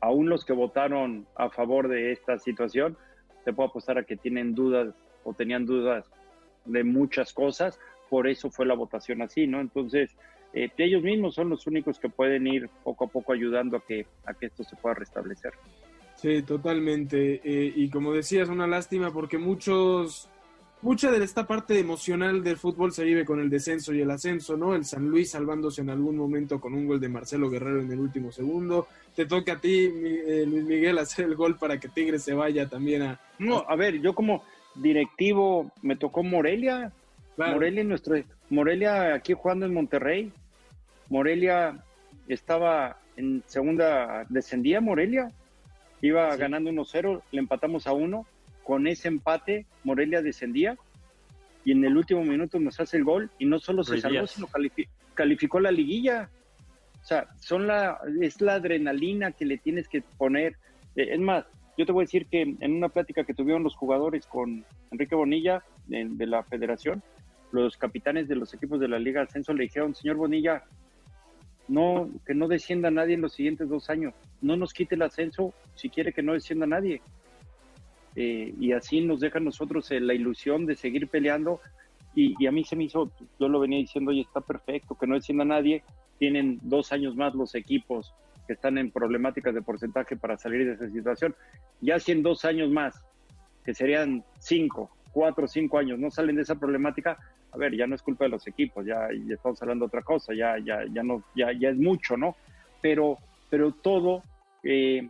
aún los que votaron a favor de esta situación, te puedo apostar a que tienen dudas o tenían dudas de muchas cosas, por eso fue la votación así, ¿no? Entonces, eh, ellos mismos son los únicos que pueden ir poco a poco ayudando a que, a que esto se pueda restablecer. Sí, totalmente. Eh, y como decías, una lástima porque muchos, mucha de esta parte emocional del fútbol se vive con el descenso y el ascenso, ¿no? El San Luis salvándose en algún momento con un gol de Marcelo Guerrero en el último segundo. Te toca a ti, eh, Luis Miguel, hacer el gol para que Tigres se vaya también a... No, a ver, yo como directivo me tocó Morelia. Morelia, nuestro, Morelia aquí jugando en Monterrey. Morelia estaba en segunda, descendía Morelia Iba ganando 1-0, le empatamos a 1. Con ese empate, Morelia descendía y en el último minuto nos hace el gol y no solo se salvó, sino calificó la liguilla. O sea, son la, es la adrenalina que le tienes que poner. Eh, es más, yo te voy a decir que en una plática que tuvieron los jugadores con Enrique Bonilla, de, de la federación, los capitanes de los equipos de la Liga de Ascenso le dijeron, señor Bonilla, no, que no descienda nadie en los siguientes dos años, no nos quite el ascenso si quiere que no descienda nadie. Eh, y así nos deja nosotros eh, la ilusión de seguir peleando. Y, y a mí se me hizo, yo lo venía diciendo, oye, está perfecto, que no descienda nadie. Tienen dos años más los equipos que están en problemáticas de porcentaje para salir de esa situación. Ya si en dos años más, que serían cinco, cuatro, cinco años, no salen de esa problemática, a ver, ya no es culpa de los equipos, ya, ya estamos hablando de otra cosa, ya, ya, ya no, ya, ya es mucho, ¿no? Pero, pero todo eh,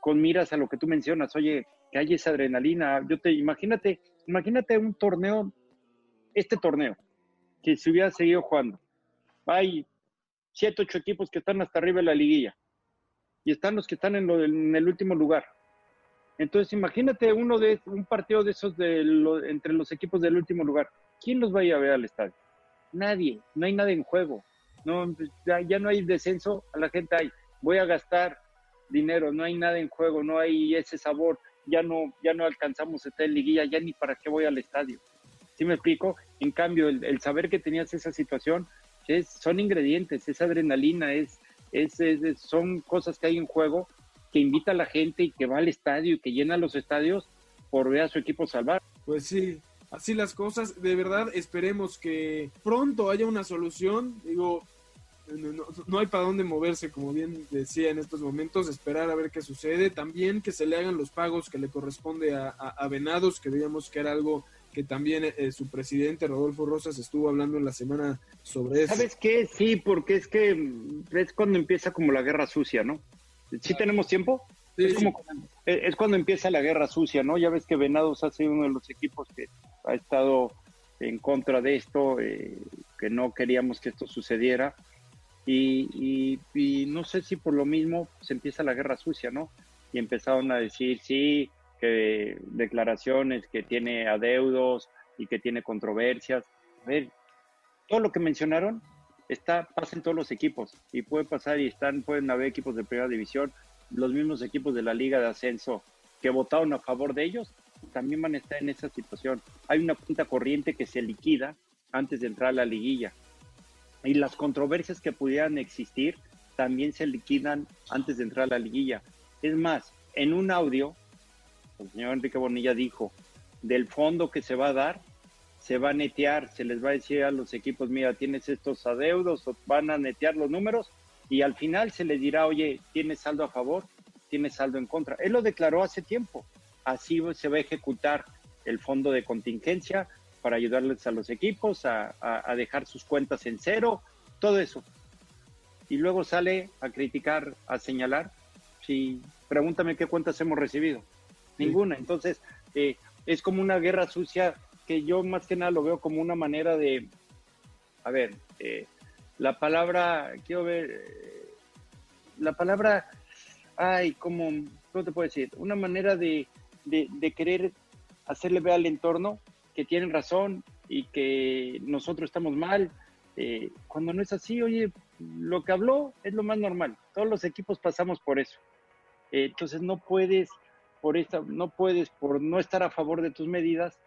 con miras a lo que tú mencionas, oye, que hay esa adrenalina. Yo te, imagínate, imagínate un torneo, este torneo, que se hubiera seguido jugando. Hay siete, ocho equipos que están hasta arriba de la liguilla y están los que están en, el último lugar. Entonces, imagínate uno de un partido de esos de entre los equipos del último lugar. ¿Quién los va a ir a ver al estadio? Nadie, no hay nada en juego. No, ya, ya no hay descenso, a la gente hay, voy a gastar dinero, no hay nada en juego, no hay ese sabor, ya no, ya no alcanzamos esta liguilla, ya ni para qué voy al estadio. ¿Sí me explico? En cambio, el, saber que tenías esa situación, es, son ingredientes, es adrenalina, es, es, es, son cosas que hay en juego que invita a la gente y que va al estadio y que llena los estadios por ver a su equipo salvar. Pues sí, así las cosas. De verdad, esperemos que pronto haya una solución. Digo, no, no, hay para dónde moverse, como bien decía en estos momentos, esperar a ver qué sucede. También que se le hagan los pagos que le corresponde a, a, a Venados, que veíamos que era algo que también eh, su presidente Rodolfo Rosas estuvo hablando en la semana sobre eso. ¿Sabes qué? Sí, porque es que es cuando empieza como la guerra sucia, ¿no? ¿Sí tenemos tiempo? Sí, es, como, es cuando empieza la guerra sucia, ¿no? Ya ves que Venados ha sido uno de los equipos que ha estado en contra de esto, eh, que no queríamos que esto sucediera. Y, y, y, no sé si por lo mismo se empieza la guerra sucia, ¿no? Y empezaron a decir, sí, que declaraciones, que tiene adeudos y que tiene controversias. A ver, todo lo que mencionaron está, pasa en todos los equipos y puede pasar y están, pueden haber equipos de primera división, los mismos equipos de la liga de ascenso que votaron a favor de ellos, también van a estar en esa situación. Hay una punta corriente que se liquida antes de entrar a la liguilla. Y las controversias que pudieran existir también se liquidan antes de entrar a la liguilla. Es más, en un audio, el señor Enrique Bonilla dijo, del fondo que se va a dar, se va a netear, se les va a decir a los equipos, mira, tienes estos adeudos, van a netear los números, y al final se les dirá, oye, ¿tienes saldo a favor? ¿Tienes saldo en contra? Él lo declaró hace tiempo. Así se va a ejecutar el fondo de contingencia para ayudarles a los equipos a, a, a dejar sus cuentas en cero, todo eso. Y luego sale a criticar, a señalar. Si, pregúntame qué cuentas hemos recibido. Ninguna. Entonces, eh, es como una guerra sucia que yo más que nada lo veo como una manera de, a ver, eh, la palabra, quiero ver, eh, la palabra, ay, como, ¿cómo te puedo decir? Una manera de, de, de querer hacerle ver al entorno que tienen razón y que nosotros estamos mal. Eh, cuando no es así, oye, lo que habló es lo más normal. Todos los equipos pasamos por eso. Eh, entonces no puedes, por esta, no puedes, por no estar a favor de tus medidas,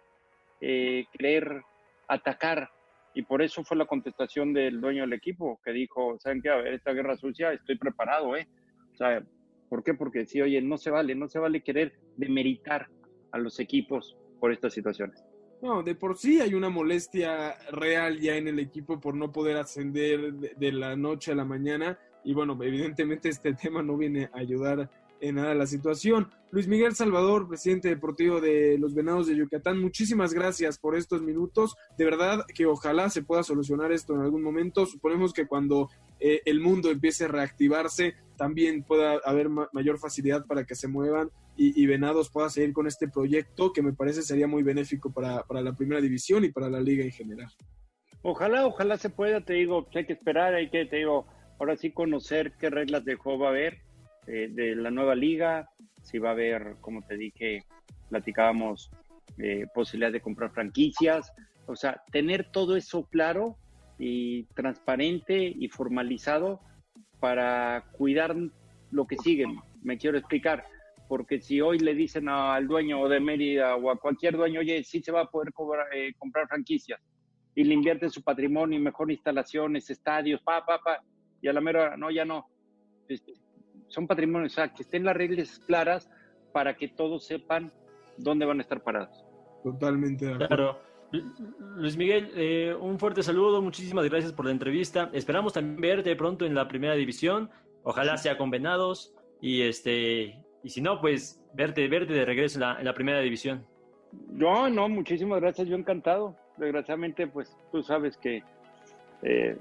eh, querer atacar. Y por eso fue la contestación del dueño del equipo, que dijo, ¿saben qué? A ver, esta guerra sucia, estoy preparado, ¿eh? O sea, ¿por qué? Porque sí, oye, no se vale, no se vale querer demeritar a los equipos por estas situaciones. No, de por sí hay una molestia real ya en el equipo por no poder ascender de, la noche a la mañana. Y bueno, evidentemente este *laughs* tema no viene a ayudar en nada la situación. Luis Miguel Salvador, presidente deportivo de los Venados de Yucatán, muchísimas gracias por estos minutos. De verdad que ojalá se pueda solucionar esto en algún momento. Suponemos que cuando eh, el mundo empiece a reactivarse, también pueda haber ma mayor facilidad para que se muevan y, Venados pueda seguir con este proyecto que me parece sería muy benéfico para, para la primera división y para la liga en general. Ojalá, ojalá se pueda, te digo, hay que esperar, hay que, te digo, ahora sí conocer qué reglas de juego va a haber eh, de la nueva liga, si va a haber, como te dije, platicábamos, eh, posibilidad de comprar franquicias, o sea, tener todo eso claro y transparente y formalizado para cuidar lo que sigue. Me quiero explicar, porque si hoy le dicen al dueño de Mérida o a cualquier dueño, oye, sí se va a poder eh, comprar franquicias y le invierte su patrimonio, mejor instalaciones, estadios, pa, pa, pa, y a la mera, no, ya no. Este, son patrimonios, o sea, que estén las reglas claras para que todos sepan dónde van a estar parados. Totalmente de acuerdo. Claro. Luis Miguel, eh, un fuerte saludo, muchísimas gracias por la entrevista. Esperamos también verte pronto en la primera división. Ojalá sea con Venados y este y si no, pues verte, verte de regreso en la, primera división. No, no, muchísimas gracias, yo encantado. Desgraciadamente, pues tú sabes que eh,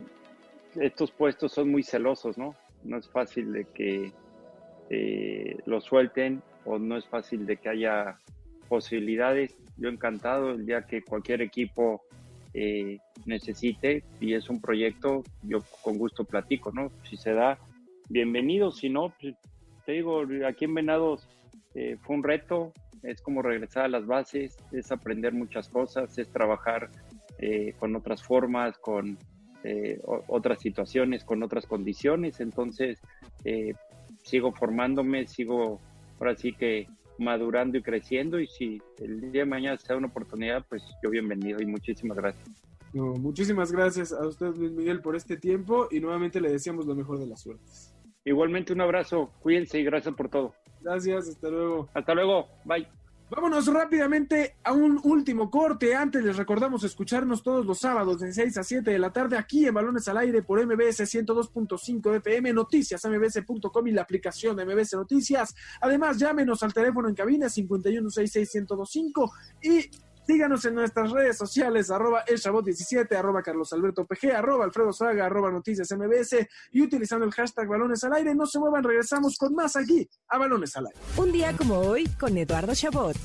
estos puestos son muy celosos, ¿no? No es fácil de que eh, lo suelten o no es fácil de que haya posibilidades. Yo encantado el día que cualquier equipo eh, necesite y es un proyecto, yo con gusto platico, ¿no? Si se da, bienvenido, si no, pues, digo, aquí en Venados eh, fue un reto, es como regresar a las bases, es aprender muchas cosas, es trabajar eh, con otras formas, con otras situaciones, con otras condiciones, entonces sigo formándome, sigo ahora sí que madurando y creciendo y si el día de mañana se da una oportunidad, pues yo bienvenido y muchísimas gracias. muchísimas gracias a usted, Luis Miguel, por este tiempo y nuevamente le deseamos lo mejor de las suertes. Igualmente un abrazo, cuídense y gracias por todo. Gracias, hasta luego. Hasta luego, bye. Vámonos rápidamente a un último corte. Antes les recordamos escucharnos todos los sábados de 6 a 7 de la tarde aquí en Balones al Aire por MBS 102.5 FM, noticias mbs.com y la aplicación de MBS Noticias. Además, llámenos al teléfono en cabina 5166125 y Síganos en nuestras redes sociales, arroba elshabot17, arroba Carlos Alberto PG, arroba Alfredo Saga, arroba Noticias MBS y utilizando el hashtag Balones al Aire. No se muevan, regresamos con más aquí a Balones al Aire. Un día como hoy con Eduardo Chabot.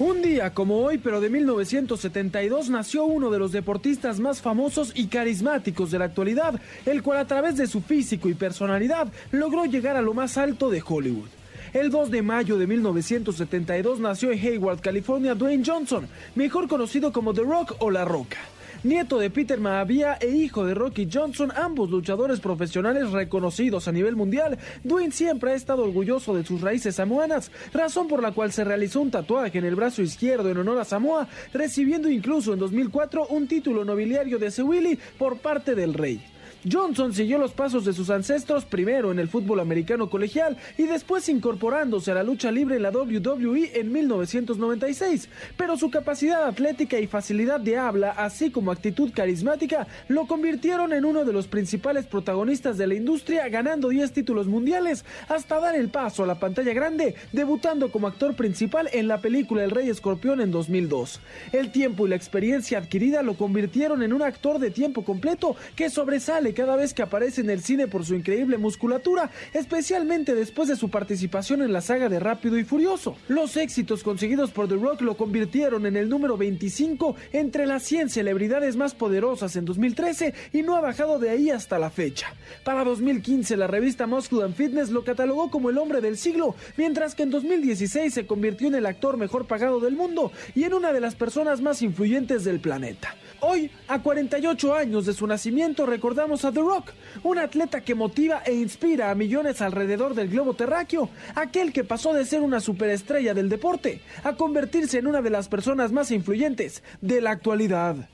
Un día como hoy, pero de 1972, nació uno de los deportistas más famosos y carismáticos de la actualidad, el cual a través de su físico y personalidad logró llegar a lo más alto de Hollywood. El 2 de mayo de 1972 nació en Hayward, California, Dwayne Johnson, mejor conocido como The Rock o La Roca nieto de Peter Mahavia e hijo de Rocky Johnson, ambos luchadores profesionales reconocidos a nivel mundial. Dwayne siempre ha estado orgulloso de sus raíces samoanas, razón por la cual se realizó un tatuaje en el brazo izquierdo en honor a Samoa, recibiendo incluso en 2004 un título nobiliario de Sewili por parte del rey. Johnson siguió los pasos de sus ancestros primero en el fútbol americano colegial y después incorporándose a la lucha libre en la WWE en 1996, pero su capacidad atlética y facilidad de habla, así como actitud carismática, lo convirtieron en uno de los principales protagonistas de la industria, ganando 10 títulos mundiales hasta dar el paso a la pantalla grande, debutando como actor principal en la película El Rey Escorpión en 2002. El tiempo y la experiencia adquirida lo convirtieron en un actor de tiempo completo que sobresale cada vez que aparece en el cine por su increíble musculatura, especialmente después de su participación en la saga de Rápido y Furioso. Los éxitos conseguidos por The Rock lo convirtieron en el número 25 entre las 100 celebridades más poderosas en 2013 y no ha bajado de ahí hasta la fecha. Para 2015 la revista Muscle and Fitness lo catalogó como el hombre del siglo, mientras que en 2016 se convirtió en el actor mejor pagado del mundo y en una de las personas más influyentes del planeta. Hoy, a 48 años de su nacimiento, recordamos a The Rock, un atleta que motiva e inspira a millones alrededor del globo terráqueo, aquel que pasó de ser una superestrella del deporte a convertirse en una de las personas más influyentes de la actualidad.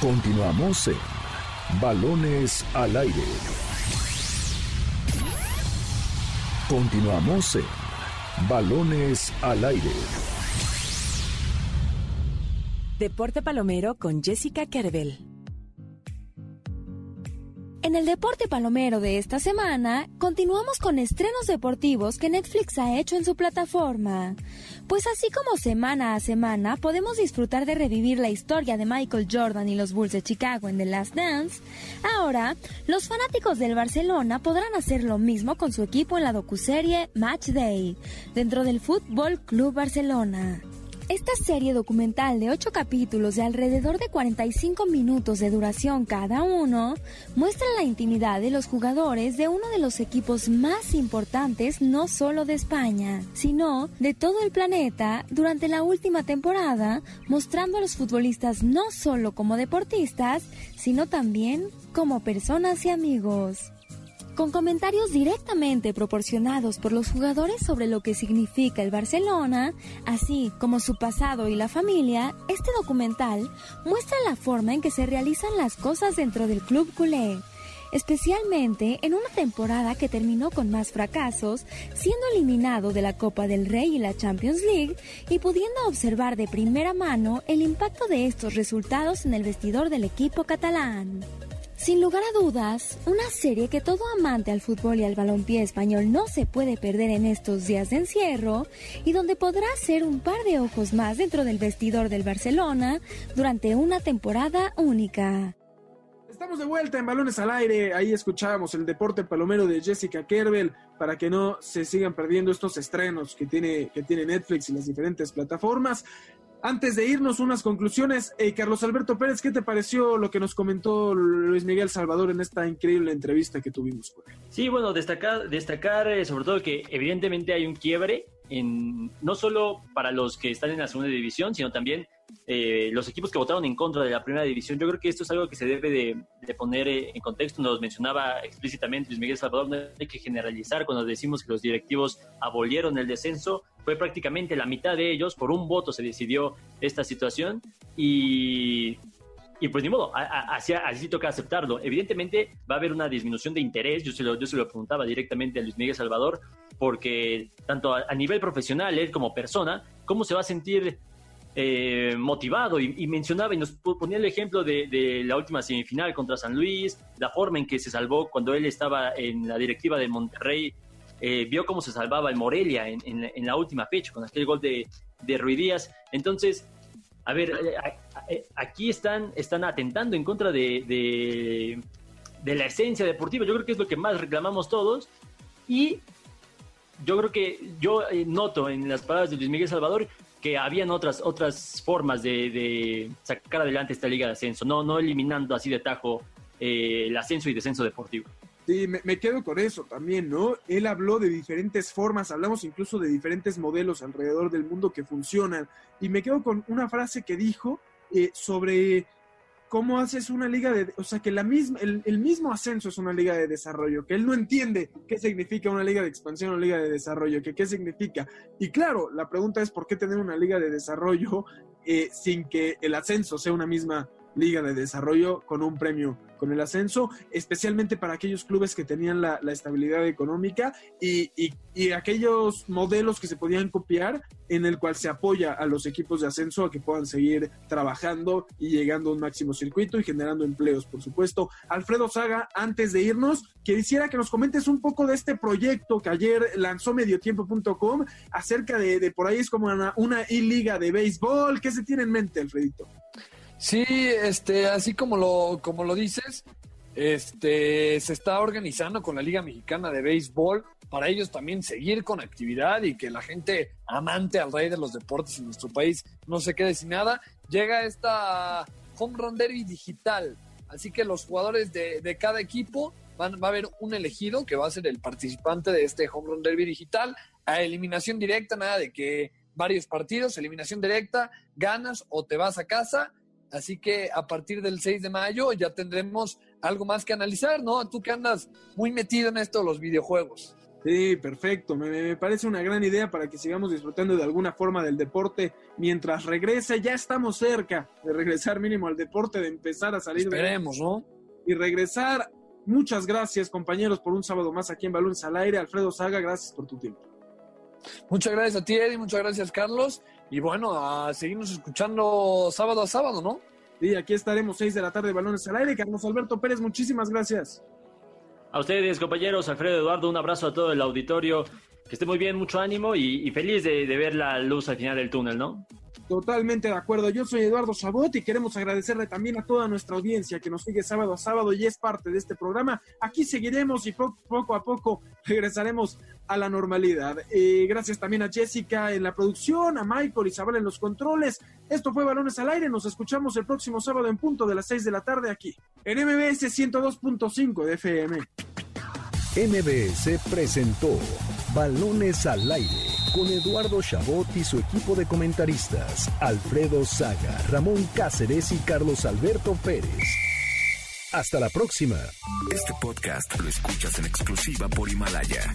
Continuamos en Balones al aire. Continuamos en Balones al aire. Deporte Palomero con Jessica Kervel. En el Deporte Palomero de esta semana, continuamos con estrenos deportivos que Netflix ha hecho en su plataforma. Pues así como semana a semana podemos disfrutar de revivir la historia de Michael Jordan y los Bulls de Chicago en The Last Dance, ahora los fanáticos del Barcelona podrán hacer lo mismo con su equipo en la docuserie Match Day, dentro del Fútbol Club Barcelona. Esta serie documental de 8 capítulos de alrededor de 45 minutos de duración cada uno muestra la intimidad de los jugadores de uno de los equipos más importantes no solo de España, sino de todo el planeta durante la última temporada, mostrando a los futbolistas no solo como deportistas, sino también como personas y amigos con comentarios directamente proporcionados por los jugadores sobre lo que significa el Barcelona, así como su pasado y la familia, este documental muestra la forma en que se realizan las cosas dentro del club culé, especialmente en una temporada que terminó con más fracasos, siendo eliminado de la Copa del Rey y la Champions League y pudiendo observar de primera mano el impacto de estos resultados en el vestidor del equipo catalán. Sin lugar a dudas, una serie que todo amante al fútbol y al balompié español no se puede perder en estos días de encierro y donde podrá ser un par de ojos más dentro del vestidor del Barcelona durante una temporada única. Estamos de vuelta en Balones al Aire. Ahí escuchábamos el deporte palomero de Jessica Kerbel para que no se sigan perdiendo estos estrenos que tiene, que tiene Netflix y las diferentes plataformas. Antes de irnos, unas conclusiones. Eh, Carlos Alberto Pérez, ¿qué te pareció lo que nos comentó Luis Miguel Salvador en esta increíble entrevista que tuvimos con él? Sí, bueno, destacar, destacar eh, sobre todo que evidentemente hay un quiebre, en, no solo para los que están en la segunda división, sino también eh, los equipos que votaron en contra de la primera división. Yo creo que esto es algo que se debe de, poner eh, en contexto. Nos mencionaba explícitamente Luis Miguel Salvador, no hay que generalizar cuando decimos que los directivos abolieron el descenso. Fue prácticamente la mitad de ellos, por un voto se decidió esta situación y y pues ni modo, así, así toca aceptarlo. Evidentemente va a haber una disminución de interés, yo se lo, yo se lo preguntaba directamente a Luis Miguel Salvador, porque tanto a, a nivel profesional, él como persona, ¿cómo se va a sentir eh, motivado y, mencionaba y nos ponía el ejemplo de, la última semifinal contra San Luis, la forma en que se salvó cuando él estaba en la directiva de Monterrey, eh, vio cómo se salvaba el Morelia en, la última fecha con aquel gol de, de Díaz. Entonces, a ver, eh, aquí están, están atentando en contra de, de la esencia deportiva. Yo creo que es lo que más reclamamos todos. Y yo creo que yo noto en las palabras de Luis Miguel Salvador que habían otras, otras formas de, sacar adelante esta liga de ascenso, no, no eliminando así de tajo eh, el ascenso y descenso deportivo. Sí, me, quedo con eso también, ¿no? Él habló de diferentes formas, hablamos incluso de diferentes modelos alrededor del mundo que funcionan, y me quedo con una frase que dijo eh, sobre cómo haces una liga de, o sea, que la misma, el, mismo ascenso es una liga de desarrollo, que él no entiende qué significa una liga de expansión o liga de desarrollo, que qué significa. Y claro, la pregunta es por qué tener una liga de desarrollo eh, sin que el ascenso sea una misma liga de desarrollo con un premio con el ascenso, especialmente para aquellos clubes que tenían la, estabilidad económica y, aquellos modelos que se podían copiar en el cual se apoya a los equipos de ascenso a que puedan seguir trabajando y llegando a un máximo circuito y generando empleos, por supuesto. Alfredo Saga, antes de irnos, quisiera que nos comentes un poco de este proyecto que ayer lanzó mediotiempo.com acerca de, por ahí es como una, una liga de béisbol. ¿Qué se tiene en mente, Alfredito? Sí, este, así como lo, como lo dices, este, se está organizando con la Liga Mexicana de Béisbol para ellos también seguir con actividad y que la gente amante al rey de los deportes en nuestro país no se quede sin nada. Llega esta Home Run Derby digital, así que los jugadores de, de cada equipo van, va a haber un elegido que va a ser el participante de este Home Run Derby digital a eliminación directa, nada de que varios partidos, eliminación directa, ganas o te vas a casa Así que a partir del 6 de mayo ya tendremos algo más que analizar, ¿no? Tú que andas muy metido en esto de los videojuegos. Sí, perfecto. Me, parece una gran idea para que sigamos disfrutando de alguna forma del deporte mientras regrese. Ya estamos cerca de regresar mínimo al deporte, de empezar a salir. Esperemos, ¿no? Y regresar. Muchas gracias, compañeros, por un sábado más aquí en Balones al Aire. Alfredo Saga, gracias por tu tiempo. Muchas gracias a ti, Eddie. Muchas gracias, Carlos. Y bueno, a seguirnos escuchando sábado a sábado, ¿no? Sí, aquí estaremos seis de la tarde, balones al aire. Carlos Alberto Pérez, muchísimas gracias. A ustedes, compañeros, Alfredo Eduardo, un abrazo a todo el auditorio. Que esté muy bien, mucho ánimo y, feliz de, ver la luz al final del túnel, ¿no? Totalmente de acuerdo. Yo soy Eduardo Chabot y queremos agradecerle también a toda nuestra audiencia que nos sigue sábado a sábado y es parte de este programa. Aquí seguiremos y poco a poco regresaremos a la normalidad. Eh, gracias también a Jessica en la producción, a Michael y Isabel en los controles. Esto fue Balones al Aire. Nos escuchamos el próximo sábado en punto de las 6 de la tarde aquí en MBS 102.5 de FM. MBS presentó Balones al Aire con Eduardo Chabot y su equipo de comentaristas, Alfredo Saga, Ramón Cáceres y Carlos Alberto Pérez. Hasta la próxima. Este podcast lo escuchas en exclusiva por Himalaya.